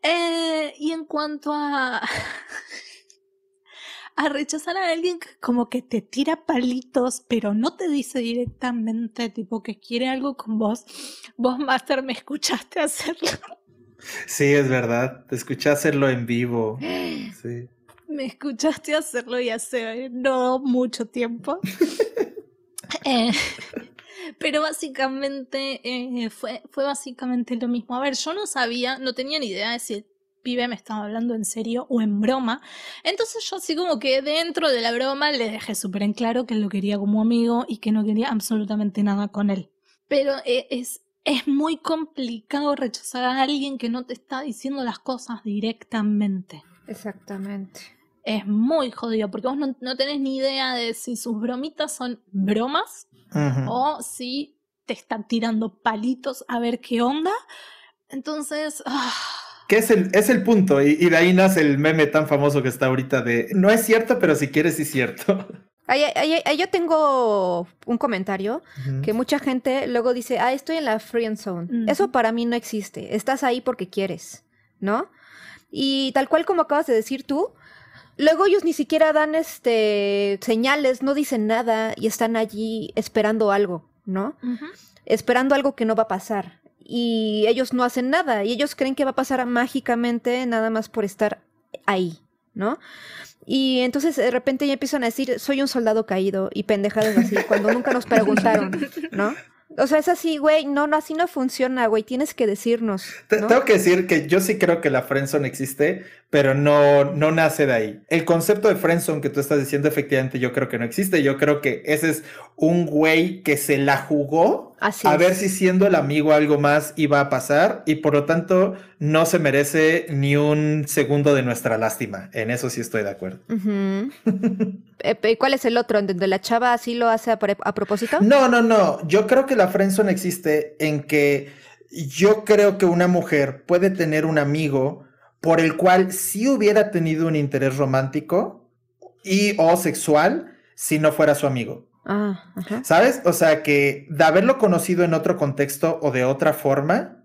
Eh, y en cuanto a a rechazar a alguien que como que te tira palitos, pero no te dice directamente, tipo que quiere algo con vos. Vos, Master, me escuchaste hacerlo. Sí, es verdad. Te escuché hacerlo en vivo. Sí. Me escuchaste hacerlo y hace no mucho tiempo. eh, pero básicamente eh, fue, fue básicamente lo mismo. A ver, yo no sabía, no tenía ni idea de si pibe me estaba hablando en serio o en broma. Entonces yo así como que dentro de la broma le dejé súper en claro que lo quería como amigo y que no quería absolutamente nada con él. Pero eh, es, es muy complicado rechazar a alguien que no te está diciendo las cosas directamente. Exactamente. Es muy jodido porque vos no, tenés ni idea de si sus bromitas son bromas o si te están tirando palitos a ver qué onda. Entonces... Ah, que es el, es el punto, y, de ahí nace el meme tan famoso que está ahorita de no es cierto, pero si quieres, sí es cierto. Ahí, yo tengo un comentario que mucha gente luego dice, ah, estoy en la friend zone. Eso para mí no existe. Estás ahí porque quieres, ¿no? Y tal cual como acabas de decir tú, luego ellos ni siquiera dan este señales, no dicen nada y están allí esperando algo, ¿no? Esperando algo que no va a pasar y ellos no hacen nada y ellos creen que va a pasar mágicamente nada más por estar ahí, ¿no? Y entonces de repente ya empiezan a decir, soy un soldado caído y pendejadas así, cuando nunca nos preguntaron, ¿no? O sea, es así, güey, no, no, así no funciona, güey, tienes que decirnos. Tengo que decir que yo sí creo que la friendzone existe, pero no, no nace de ahí. El concepto de friendzone que tú estás diciendo, efectivamente, yo creo que no existe. Yo creo que ese es un güey que se la jugó a ver si siendo el amigo algo más iba a pasar y por lo tanto no se merece ni un segundo de nuestra lástima. En eso sí estoy de acuerdo. Eh, ¿Cuál es el otro? ¿Donde la chava así lo hace a, a propósito? No, no, no. Yo creo que la friendzone existe en que yo creo que una mujer puede tener un amigo por el cual si hubiera tenido un interés romántico, y o sexual si no fuera su amigo. Ah, ajá. ¿Sabes? O sea que de haberlo conocido en otro contexto o de otra forma,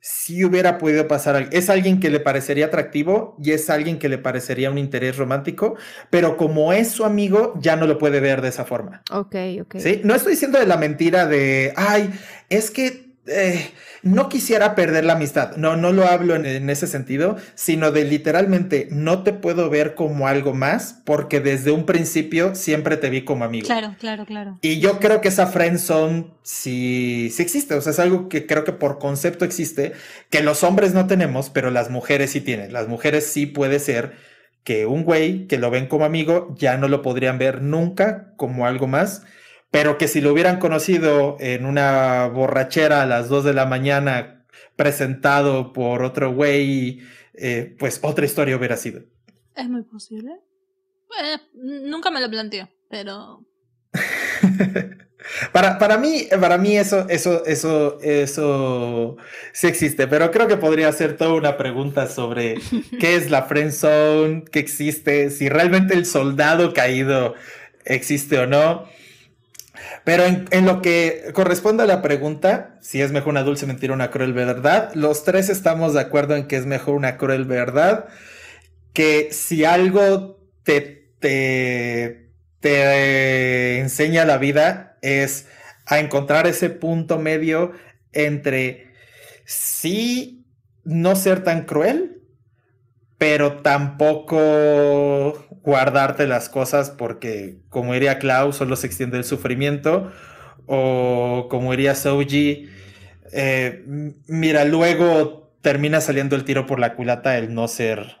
si hubiera podido pasar. Es alguien que le parecería atractivo y es alguien que le parecería un interés romántico, pero como es su amigo, ya no lo puede ver de esa forma. Ok, ok. Sí, no estoy diciendo de la mentira de, ay, es que eh, no quisiera perder la amistad. No, no lo hablo en, en, ese sentido, sino de literalmente no te puedo ver como algo más porque desde un principio siempre te vi como amigo. Claro, claro, claro. Y yo creo que esa friend zone sí, sí existe. O sea, es algo que creo que por concepto existe, que los hombres no tenemos, pero las mujeres sí tienen. Las mujeres sí puede ser que un güey que lo ven como amigo ya no lo podrían ver nunca como algo más pero que si lo hubieran conocido en una borrachera a las 2 de la mañana presentado por otro güey, eh, pues otra historia hubiera sido. Es muy posible. Eh, nunca me lo planteo, pero... para, para mí, para mí eso, eso, eso, eso sí existe, pero creo que podría ser toda una pregunta sobre qué es la friend zone, qué existe, si realmente el soldado caído existe o no. Pero en, en, lo que corresponde a la pregunta, si es mejor una dulce mentira o una cruel verdad, los tres estamos de acuerdo en que es mejor una cruel verdad, que si algo te, te, te enseña la vida es a encontrar ese punto medio entre sí no ser tan cruel, pero tampoco guardarte las cosas porque, como diría Klaus, solo se extiende el sufrimiento. O como diría Soji, eh, mira, luego termina saliendo el tiro por la culata el no ser,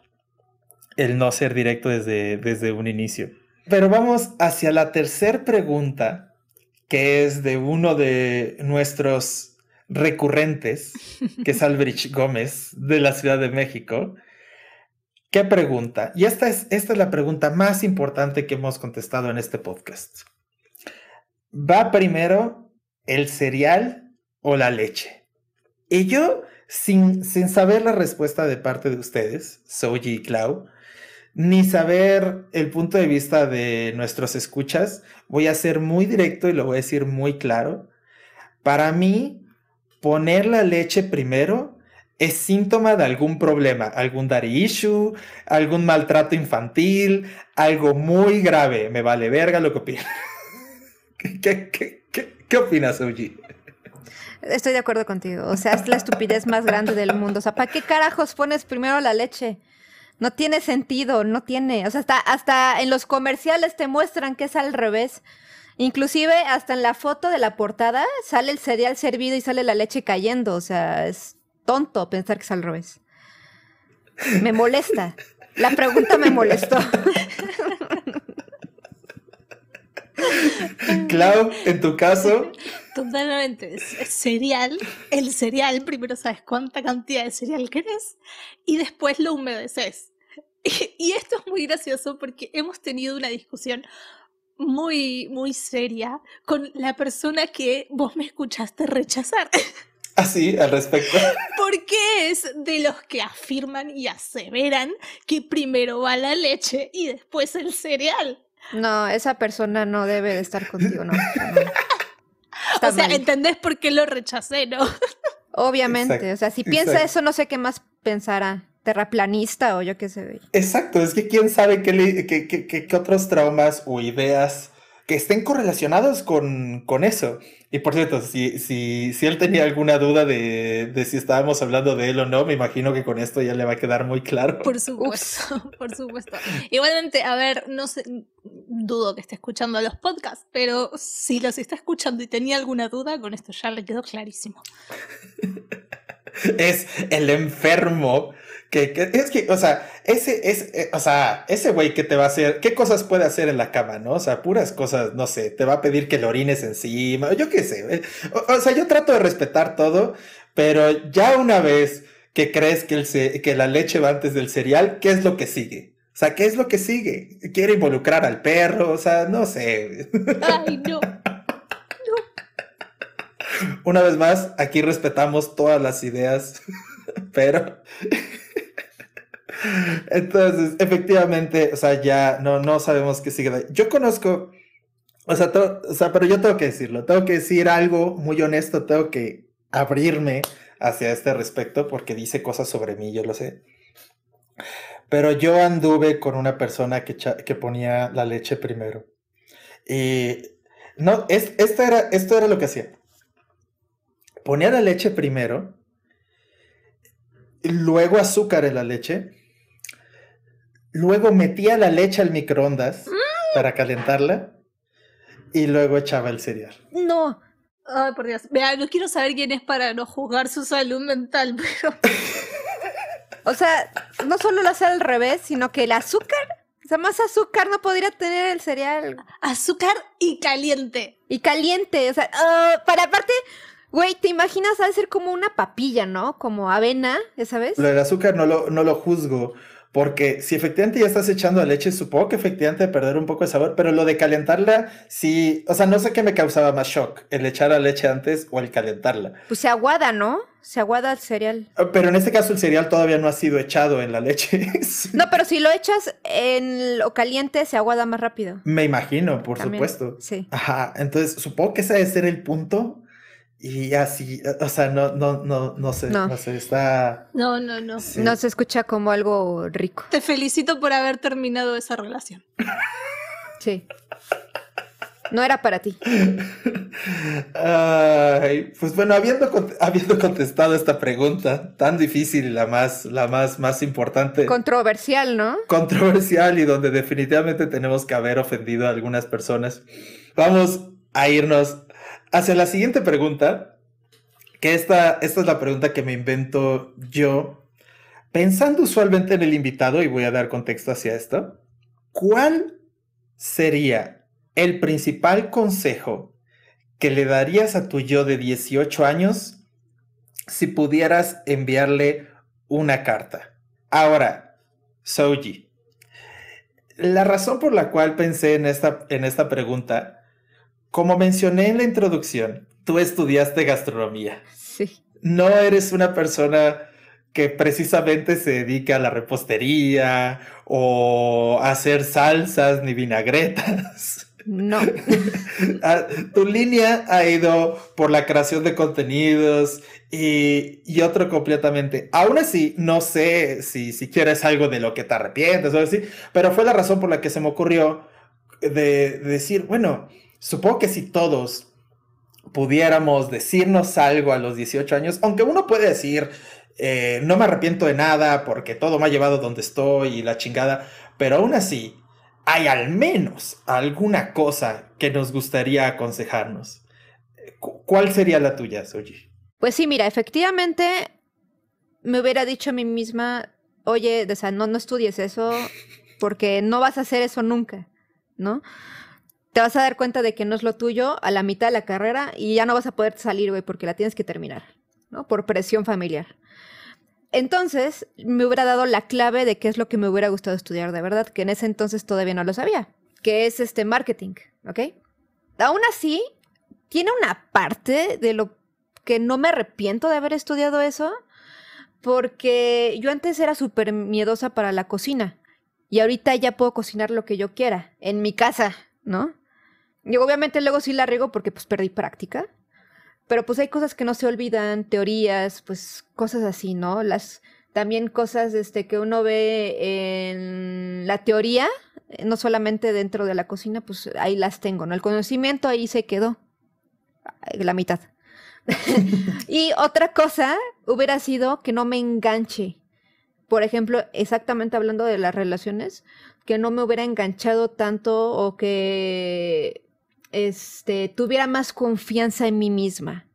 el no ser directo desde, desde un inicio. Pero vamos hacia la tercera pregunta, que es de uno de nuestros recurrentes, que es Alberich Gómez, de la Ciudad de México. ¿Qué pregunta? Y esta es, esta es la pregunta más importante que hemos contestado en este podcast. ¿Va primero el cereal o la leche? Y yo, sin, sin saber la respuesta de parte de ustedes, Soji y Clau, ni saber el punto de vista de nuestros escuchas, voy a ser muy directo y lo voy a decir muy claro. Para mí, poner la leche primero es síntoma de algún problema, algún daddy issue, algún maltrato infantil, algo muy grave. Me vale verga lo que opinas. ¿Qué, qué, qué, qué opinas, Uji? Estoy de acuerdo contigo. O sea, es la estupidez más grande del mundo. O sea, ¿para qué carajos pones primero la leche? No tiene sentido, no tiene. O sea, hasta, hasta en los comerciales te muestran que es al revés. Inclusive hasta en la foto de la portada sale el cereal servido y sale la leche cayendo. O sea, es tonto pensar que es al revés. Me molesta. La pregunta me molestó. Clau, en tu caso. Totalmente. Cereal. El cereal, primero sabes cuánta cantidad de cereal querés y después lo humedeces. Y, y esto es muy gracioso porque hemos tenido una discusión muy, muy seria con la persona que vos me escuchaste rechazar. Así, al respecto. Porque es de los que afirman y aseveran que primero va la leche y después el cereal. No, esa persona no debe de estar contigo, no. no. o sea, mal. ¿entendés por qué lo rechacé, no? Obviamente, exacto, o sea, si piensa exacto. eso, no sé qué más pensará. Terraplanista o yo qué sé. Exacto, es que quién sabe qué, le, qué, qué, qué otros traumas o ideas que estén correlacionados con, con eso. Y por cierto, si, si, si él tenía alguna duda de, de, si estábamos hablando de él o no, me imagino que con esto ya le va a quedar muy claro. Por supuesto, por supuesto. Igualmente, a ver, no sé, dudo que esté escuchando los podcasts, pero si los está escuchando y tenía alguna duda, con esto ya le quedó clarísimo. es el enfermo que, que, es que, o sea, ese, es, eh, o sea, ese güey que te va a hacer, ¿qué cosas puede hacer en la cama, no? O sea, puras cosas, no sé, te va a pedir que lo orines encima, yo qué sé. Eh, o, o, sea, yo trato de respetar todo, pero ya una vez que crees que, el, que la leche va antes del cereal, ¿qué es lo que sigue? O sea, ¿qué es lo que sigue? Quiere involucrar al perro, o sea, no sé. Ay, no. Una vez más, aquí respetamos todas las ideas, pero Entonces, efectivamente, o sea, ya no, no sabemos qué sigue. Yo conozco, o sea, pero yo tengo que decirlo, tengo que decir algo muy honesto, tengo que abrirme hacia este respecto porque dice cosas sobre mí, yo lo sé. Pero yo anduve con una persona que, que ponía la leche primero. Y no, es, esto, era, esto era lo que hacía. Ponía la leche primero, luego azúcar en la leche, luego metía la leche al microondas mm. para calentarla y luego echaba el cereal. No. Ay, por Dios. Vea, no quiero saber quién es para no juzgar su salud mental, pero. o sea, no solo lo hace al revés, sino que el azúcar. O sea, más azúcar no podría tener el cereal. Azúcar y caliente. Y caliente. O sea, ah, para aparte. Güey, ¿te imaginas a ser como una papilla, ¿no? Como avena, ¿ya sabes? Lo del azúcar no lo, no lo juzgo. Porque si efectivamente ya estás echando leche, supongo que efectivamente perder un poco de sabor, pero lo de calentarla, sí, o sea, no sé qué me causaba más shock, el echar la leche antes o el calentarla. Pues se aguada, ¿no? Se aguada el cereal. Ah, pero en este caso el cereal todavía no ha sido echado en la leche. no, pero si lo echas en lo caliente, se aguada más rápido. Me imagino, por supuesto. Sí. Ajá, entonces supongo que ese debe ser el punto y así, o sea, no, no, no, no sé, no, sé, está... No, no, no. No se escucha como algo rico. Te felicito por haber terminado esa relación. Sí. No era para ti. Ay, pues bueno, habiendo, habiendo contestado esta pregunta tan difícil y la más, la más, más importante. Controversial, ¿no? Controversial y donde definitivamente tenemos que haber ofendido a algunas personas. Vamos a irnos hacia la siguiente pregunta, que esta, esta es la pregunta que me invento yo, pensando usualmente en el invitado, y voy a dar contexto hacia esto, ¿cuál sería el principal consejo que le darías a tu yo de 18 años si pudieras enviarle una carta? Ahora, Soji, la razón por la cual pensé en esta, en esta pregunta como mencioné en la introducción, tú estudiaste gastronomía. Sí. No eres una persona que precisamente se dedica a la repostería o a hacer salsas ni vinagretas. No. Ah, tu línea ha ido por la creación de contenidos y, y, otro completamente. Aún así, no sé si, si quieres algo de lo que te arrepientes o así, pero fue la razón por la que se me ocurrió de decir, bueno, Supongo que si todos pudiéramos decirnos algo a los 18 años, aunque uno puede decir, eh, no me arrepiento de nada porque todo me ha llevado donde estoy y la chingada, pero aún así, hay al menos alguna cosa que nos gustaría aconsejarnos. ¿Cuál sería la tuya, Soji? Pues sí, mira, efectivamente me hubiera dicho a mí misma, oye, o sea, no, no estudies eso porque no vas a hacer eso nunca, ¿no? Te vas a dar cuenta de que no es lo tuyo a la mitad de la carrera y ya no vas a poder salir, güey, porque la tienes que terminar, ¿no? Por presión familiar. Entonces, me hubiera dado la clave de qué es lo que me hubiera gustado estudiar de verdad, que en ese entonces todavía no lo sabía, que es este marketing, ¿ok? Aún así, tiene una parte de lo que no me arrepiento de haber estudiado eso, porque yo antes era súper miedosa para la cocina y ahorita ya puedo cocinar lo que yo quiera, en mi casa, ¿no? Y obviamente luego sí la riego porque pues perdí práctica. Pero pues hay cosas que no se olvidan, teorías, pues cosas así, ¿no? Las también cosas este que uno ve en la teoría, no solamente dentro de la cocina, pues ahí las tengo, ¿no? El conocimiento ahí se quedó la mitad. y otra cosa hubiera sido que no me enganche. Por ejemplo, exactamente hablando de las relaciones, que no me hubiera enganchado tanto o que este, tuviera más confianza en mí misma.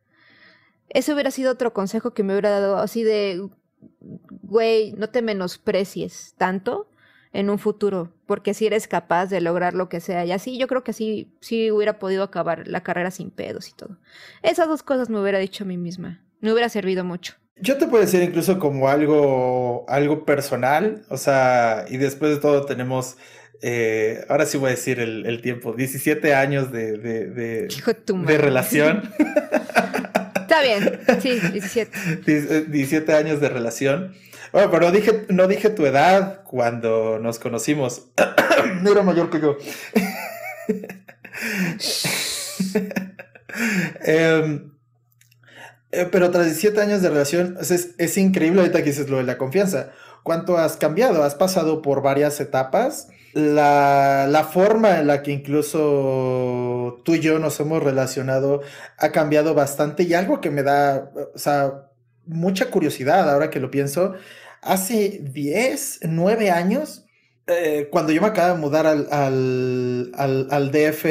Ese hubiera sido otro consejo que me hubiera dado así de, güey, no te menosprecies tanto en un futuro, porque si eres capaz de lograr lo que sea. Y así yo creo que sí, sí hubiera podido acabar la carrera sin pedos y todo. Esas dos cosas me hubiera dicho a mí misma. Me hubiera servido mucho. Yo te puedo decir incluso como algo, algo personal, o sea, y después de todo tenemos eh, ahora sí voy a decir el, tiempo, 17 años de, de, de, relación. Está bien, sí, 17. 17 años de relación. Bueno, pero no dije, no dije tu edad cuando nos conocimos. no era mayor que yo. Em, eh, pero tras 17 años de relación, es, es, increíble ahorita que dices lo de la confianza. ¿Cuánto has cambiado? Has pasado por varias etapas. La, la, forma en la que incluso tú y yo nos hemos relacionado ha cambiado bastante y algo que me da, o sea, mucha curiosidad ahora que lo pienso. Hace 10, 9 años, eh, cuando yo me acabo de mudar al, al, al, DF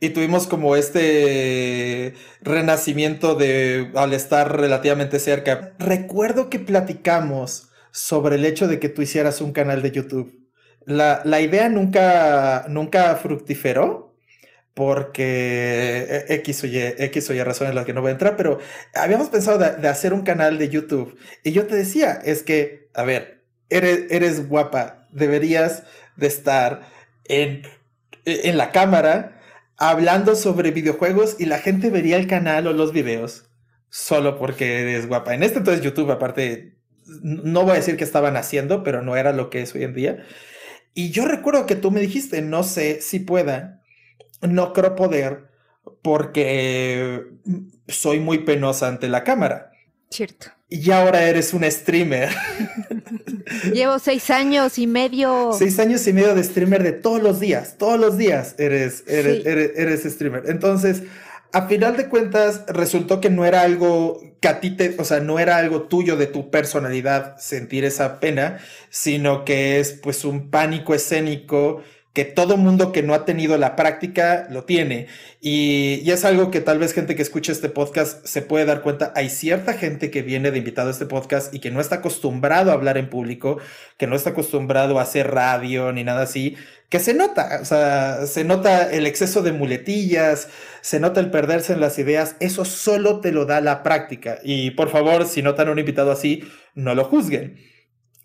y tuvimos como este renacimiento de al estar relativamente cerca, recuerdo que platicamos sobre el hecho de que tú hicieras un canal de YouTube. La, la idea nunca, nunca fructiferó porque eh, X o, y, X razones en las que no voy a entrar, pero habíamos pensado de, de, hacer un canal de YouTube. Y yo te decía, es que, a ver, eres, eres guapa, deberías de estar en, en la cámara hablando sobre videojuegos y la gente vería el canal o los videos solo porque eres guapa. En este entonces YouTube, aparte, no voy a decir que estaban haciendo, pero no era lo que es hoy en día. Y yo recuerdo que tú me dijiste, no sé si pueda, no creo poder, porque soy muy penosa ante la cámara. Cierto. Y ahora eres un streamer. Llevo seis años y medio. Seis años y medio de streamer de todos los días. Todos los días eres, eres, eres, streamer. Entonces, a final de cuentas, resultó que no era algo que a ti te, o sea, no era algo tuyo de tu personalidad sentir esa pena, sino que es pues un pánico escénico que todo mundo que no ha tenido la práctica lo tiene. Y, es algo que tal vez gente que escucha este podcast se puede dar cuenta. Hay cierta gente que viene de invitado a este podcast y que no está acostumbrado a hablar en público, que no está acostumbrado a hacer radio ni nada así, que se nota, o sea, se nota el exceso de muletillas, se nota el perderse en las ideas. Eso solo te lo da la práctica. Y por favor, si notan un invitado así, no lo juzguen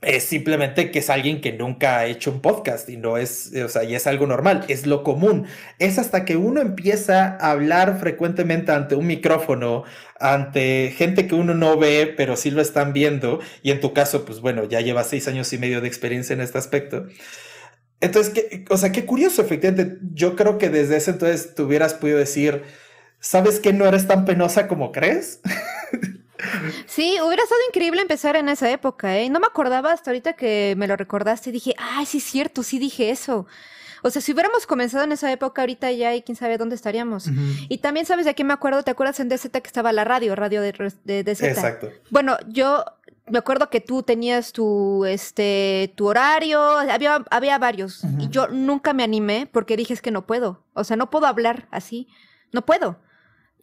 es simplemente que es alguien que nunca ha hecho un podcast y no es, o sea, y es algo normal, es lo común. Es hasta que uno empieza a hablar frecuentemente ante un micrófono, ante gente que uno no ve, pero sí lo están viendo, y en tu caso, pues bueno, ya llevas seis años y medio de experiencia en este aspecto. Entonces, ¿qué, o sea, qué curioso, efectivamente, yo creo que desde ese entonces te hubieras podido decir, ¿sabes que no eres tan penosa como crees? Sí, hubiera estado increíble empezar en esa época, ¿eh? No me acordaba hasta ahorita que me lo recordaste y dije, ay, sí es cierto, sí dije eso. O sea, si hubiéramos comenzado en esa época, ahorita ya y quién sabe dónde estaríamos. Y también, ¿sabes de qué me acuerdo? ¿Te acuerdas en DZ que estaba la radio, radio de, de DZ? Exacto. Bueno, yo me acuerdo que tú tenías tu, este, tu horario, había, había varios. Y yo nunca me animé porque dije, es que no puedo. O sea, no puedo hablar así. No puedo.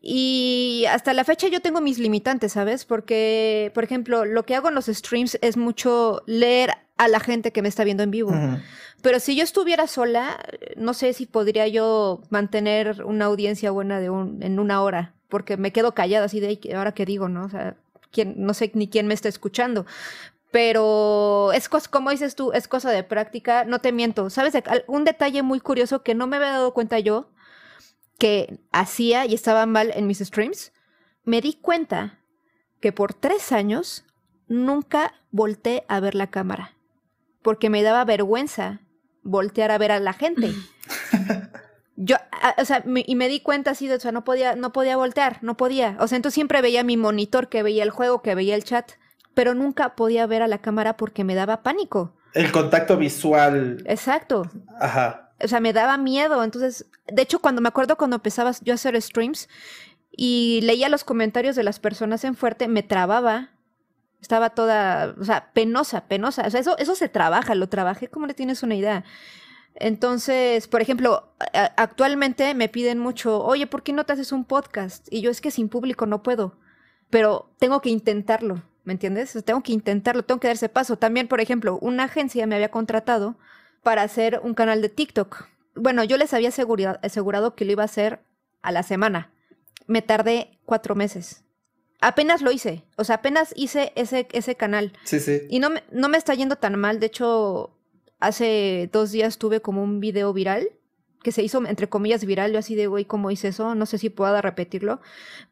Y hasta la fecha yo tengo mis limitantes, ¿sabes? Porque, por ejemplo, lo que hago en los streams es mucho leer a la gente que me está viendo en vivo. Pero si yo estuviera sola, no sé si podría yo mantener una audiencia buena de un, en una hora, porque me quedo callada así de ahora que digo, ¿no? O sea, ¿quién, no sé ni quién me está escuchando. Pero es como dices tú, es cosa de práctica, no te miento. ¿Sabes? Un detalle muy curioso que no me había dado cuenta yo que hacía y estaba mal en mis streams, me di cuenta que por tres años nunca volteé a ver la cámara, porque me daba vergüenza voltear a ver a la gente. Yo, o sea, y me di cuenta así de, o sea, no podía, no podía voltear, no podía. O sea, entonces siempre veía mi monitor, que veía el juego, que veía el chat, pero nunca podía ver a la cámara porque me daba pánico. El contacto visual. Exacto. Ajá o sea, me daba miedo. Entonces, de hecho, cuando me acuerdo cuando empezaba yo a hacer streams y leía los comentarios de las personas en fuerte, me trababa. Estaba toda, o sea, penosa, penosa. O sea, eso, eso se trabaja, lo trabajé como le tienes una idea. Entonces, por ejemplo, actualmente me piden mucho, oye, ¿por qué no te haces un podcast? Y yo es que sin público no puedo, pero tengo que intentarlo, ¿me entiendes? Tengo que intentarlo, tengo que darse paso. También, por ejemplo, una agencia me había contratado para hacer un canal de TikTok. Bueno, yo les había asegurado que lo iba a hacer a la semana. Me tardé cuatro meses. Apenas lo hice. O sea, apenas hice ese, ese canal. Sí, sí. Y no me, no me está yendo tan mal. De hecho, hace dos días tuve como un video viral que se hizo entre comillas viral, yo así de, güey, ¿cómo hice eso? No sé si pueda repetirlo,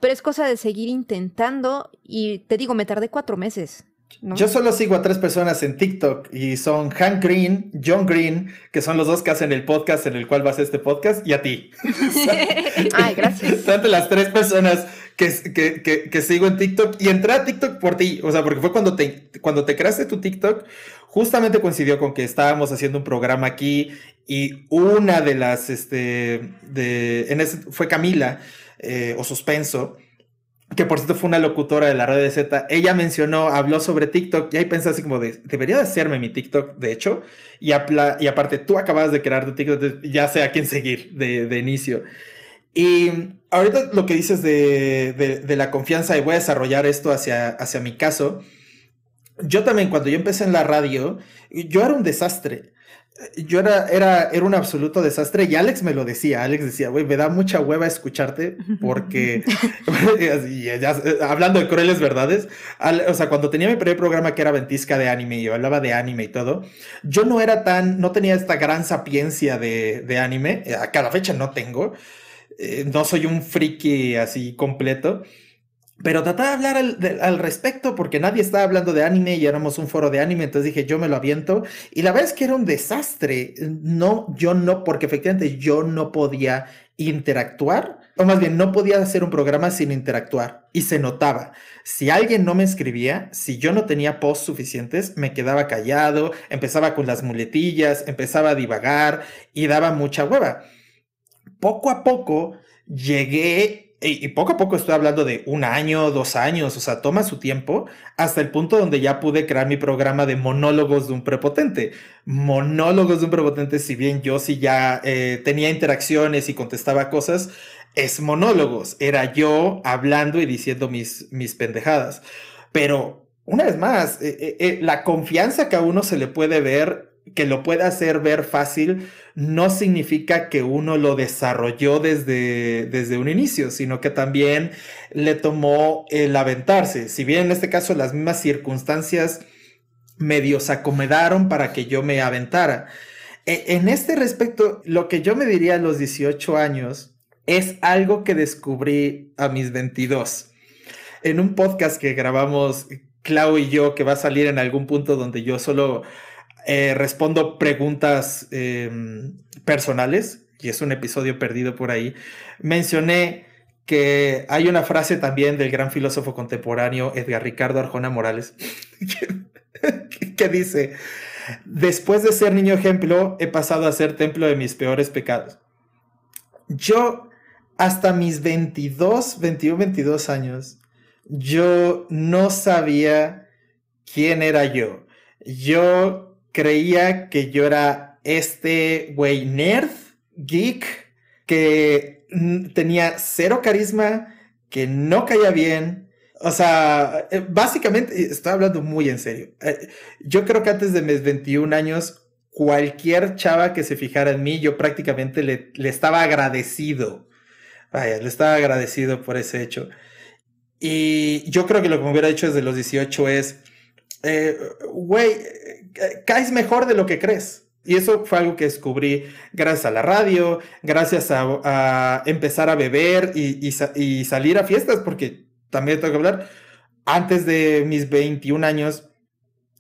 pero es cosa de seguir intentando y te digo, me tardé cuatro meses. Yo solo sigo a tres personas en TikTok y son Hank Green, John Green, que son los dos que hacen el podcast en el cual vas a este podcast, y a ti. Ay, gracias. Tanto las tres personas que, que, que, sigo en TikTok y entré a TikTok por ti, o sea, porque fue cuando te, cuando te creaste tu TikTok, justamente coincidió con que estábamos haciendo un programa aquí y una de las, este, de, en ese, fue Camila, eh, o Suspenso, que por cierto fue una locutora de la red de Z, ella mencionó, habló sobre TikTok y ahí pensé así como de, debería de hacerme mi TikTok, de hecho, y, y aparte tú acabas de crear tu TikTok, ya sé a quién seguir de, de inicio. Y ahorita lo que dices de, de, de, la confianza y voy a desarrollar esto hacia, hacia mi caso, yo también cuando yo empecé en la radio, yo era un desastre yo era, era, era un absoluto desastre y Alex me lo decía, Alex decía, güey, me da mucha hueva escucharte porque, hablando de crueles verdades, o sea, cuando tenía mi primer programa que era Ventisca de anime y yo hablaba de anime y todo, yo no era tan, no tenía esta gran sapiencia de, de anime, a cada fecha no tengo, eh, no soy un friki así completo, pero trataba de hablar al, al, respecto porque nadie estaba hablando de anime y éramos un foro de anime, entonces dije, yo me lo aviento. Y la verdad es que era un desastre. No, yo no, porque efectivamente yo no podía interactuar, o más bien no podía hacer un programa sin interactuar. Y se notaba. Si alguien no me escribía, si yo no tenía posts suficientes, me quedaba callado, empezaba con las muletillas, empezaba a divagar y daba mucha hueva. Poco a poco llegué y, poco a poco estoy hablando de un año, dos años, o sea, toma su tiempo hasta el punto donde ya pude crear mi programa de monólogos de un prepotente. Monólogos de un prepotente, si bien yo sí ya eh, tenía interacciones y contestaba cosas, es monólogos. Era yo hablando y diciendo mis, mis pendejadas. Pero, una vez más, eh, eh, la confianza que a uno se le puede ver que lo pueda hacer ver fácil no significa que uno lo desarrolló desde, desde un inicio, sino que también le tomó el aventarse. Si bien en este caso las mismas circunstancias medio se acomodaron para que yo me aventara. E, en este respecto, lo que yo me diría a los 18 años es algo que descubrí a mis 22. En un podcast que grabamos Clau y yo, que va a salir en algún punto donde yo solo eh, respondo preguntas em, personales, y es un episodio perdido por ahí. Mencioné que hay una frase también del gran filósofo contemporáneo Edgar Ricardo Arjona Morales que, que dice, después de ser niño ejemplo, he pasado a ser templo de mis peores pecados. Yo, hasta mis 22, 21, 22 años, yo no sabía quién era yo. Yo creía que yo era este güey nerd, geek, que tenía cero carisma, que no caía bien. O sea, eh, básicamente, estoy hablando muy en serio. Eh, yo creo que antes de mis 21 años, cualquier chava que se fijara en mí, yo prácticamente le, le estaba agradecido. Vaya, le estaba agradecido por ese hecho. Y yo creo que lo que me hubiera hecho desde los 18 es, eh, güey, caes mejor de lo que crees. Y eso fue algo que descubrí gracias a la radio, gracias a, empezar a beber y, salir a fiestas, porque también tengo que hablar, antes de mis 21 años,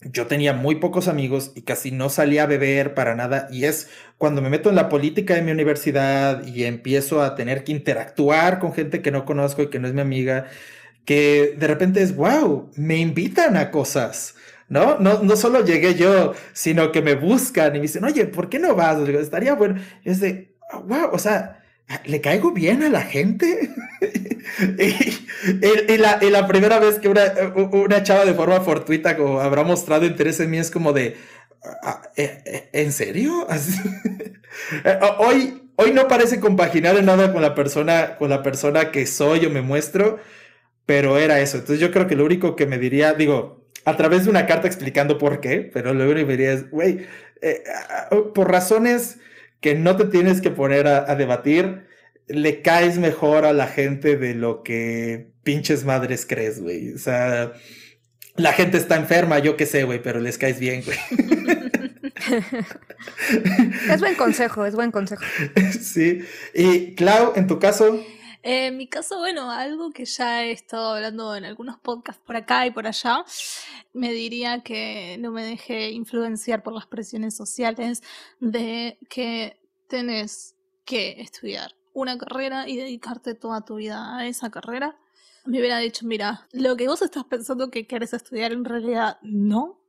yo tenía muy pocos amigos y casi no salía a beber para nada. Y es cuando me meto en la política de mi universidad y empiezo a tener que interactuar con gente que no conozco y que no es mi amiga, que de repente es, wow, me invitan a cosas. ¿No? No, no solo llegué yo, sino que me buscan y me dicen, oye, ¿por qué no vas? Digo, estaría bueno. Y es de, wow, o sea, ¿le caigo bien a la gente? y, la, primera vez que una, una, chava de forma fortuita como habrá mostrado interés en mí es como de, ah, ¿e, e, ¿en serio? Eh, hoy, hoy no parece compaginar en nada con la persona, con la persona que soy o me muestro, pero era eso. Entonces yo creo que lo único que me diría, digo, a través de una carta explicando por qué, pero luego me dirías, güey, eh, por razones que no te tienes que poner a, debatir, le caes mejor a la gente de lo que pinches madres crees, güey. O sea, la gente está enferma, yo qué sé, güey, pero les caes bien, güey. es buen consejo, es buen consejo. Sí. Y Clau, en tu caso. Eh, en mi caso, bueno, algo que ya he estado hablando en algunos podcasts por acá y por allá, me diría que no me deje influenciar por las presiones sociales de que tenés que estudiar una carrera y dedicarte toda tu vida a esa carrera. Me hubiera dicho, mira, lo que vos estás pensando que querés estudiar en realidad no.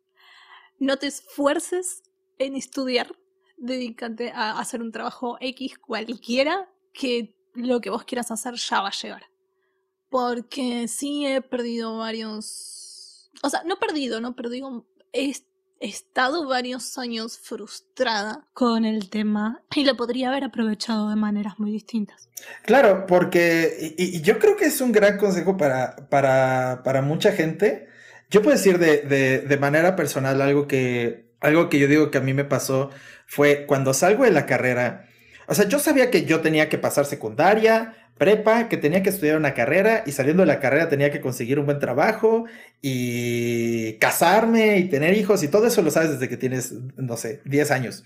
No te esfuerces en estudiar, dedícate a hacer un trabajo X cualquiera que lo que vos quieras hacer ya va a llegar. Porque sí he perdido varios... O sea, no perdido, no perdido... He estado varios años frustrada con el tema y lo podría haber aprovechado de maneras muy distintas. Claro, porque y, yo creo que es un gran consejo para, para, para mucha gente. Yo puedo decir de, de, de manera personal algo que, algo que yo digo que a mí me pasó fue cuando salgo de la carrera o sea, yo sabía que yo tenía que pasar secundaria, prepa, que tenía que estudiar una carrera y saliendo de la carrera tenía que conseguir un buen trabajo y casarme y tener hijos y todo eso lo sabes desde que tienes, no sé, 10 años.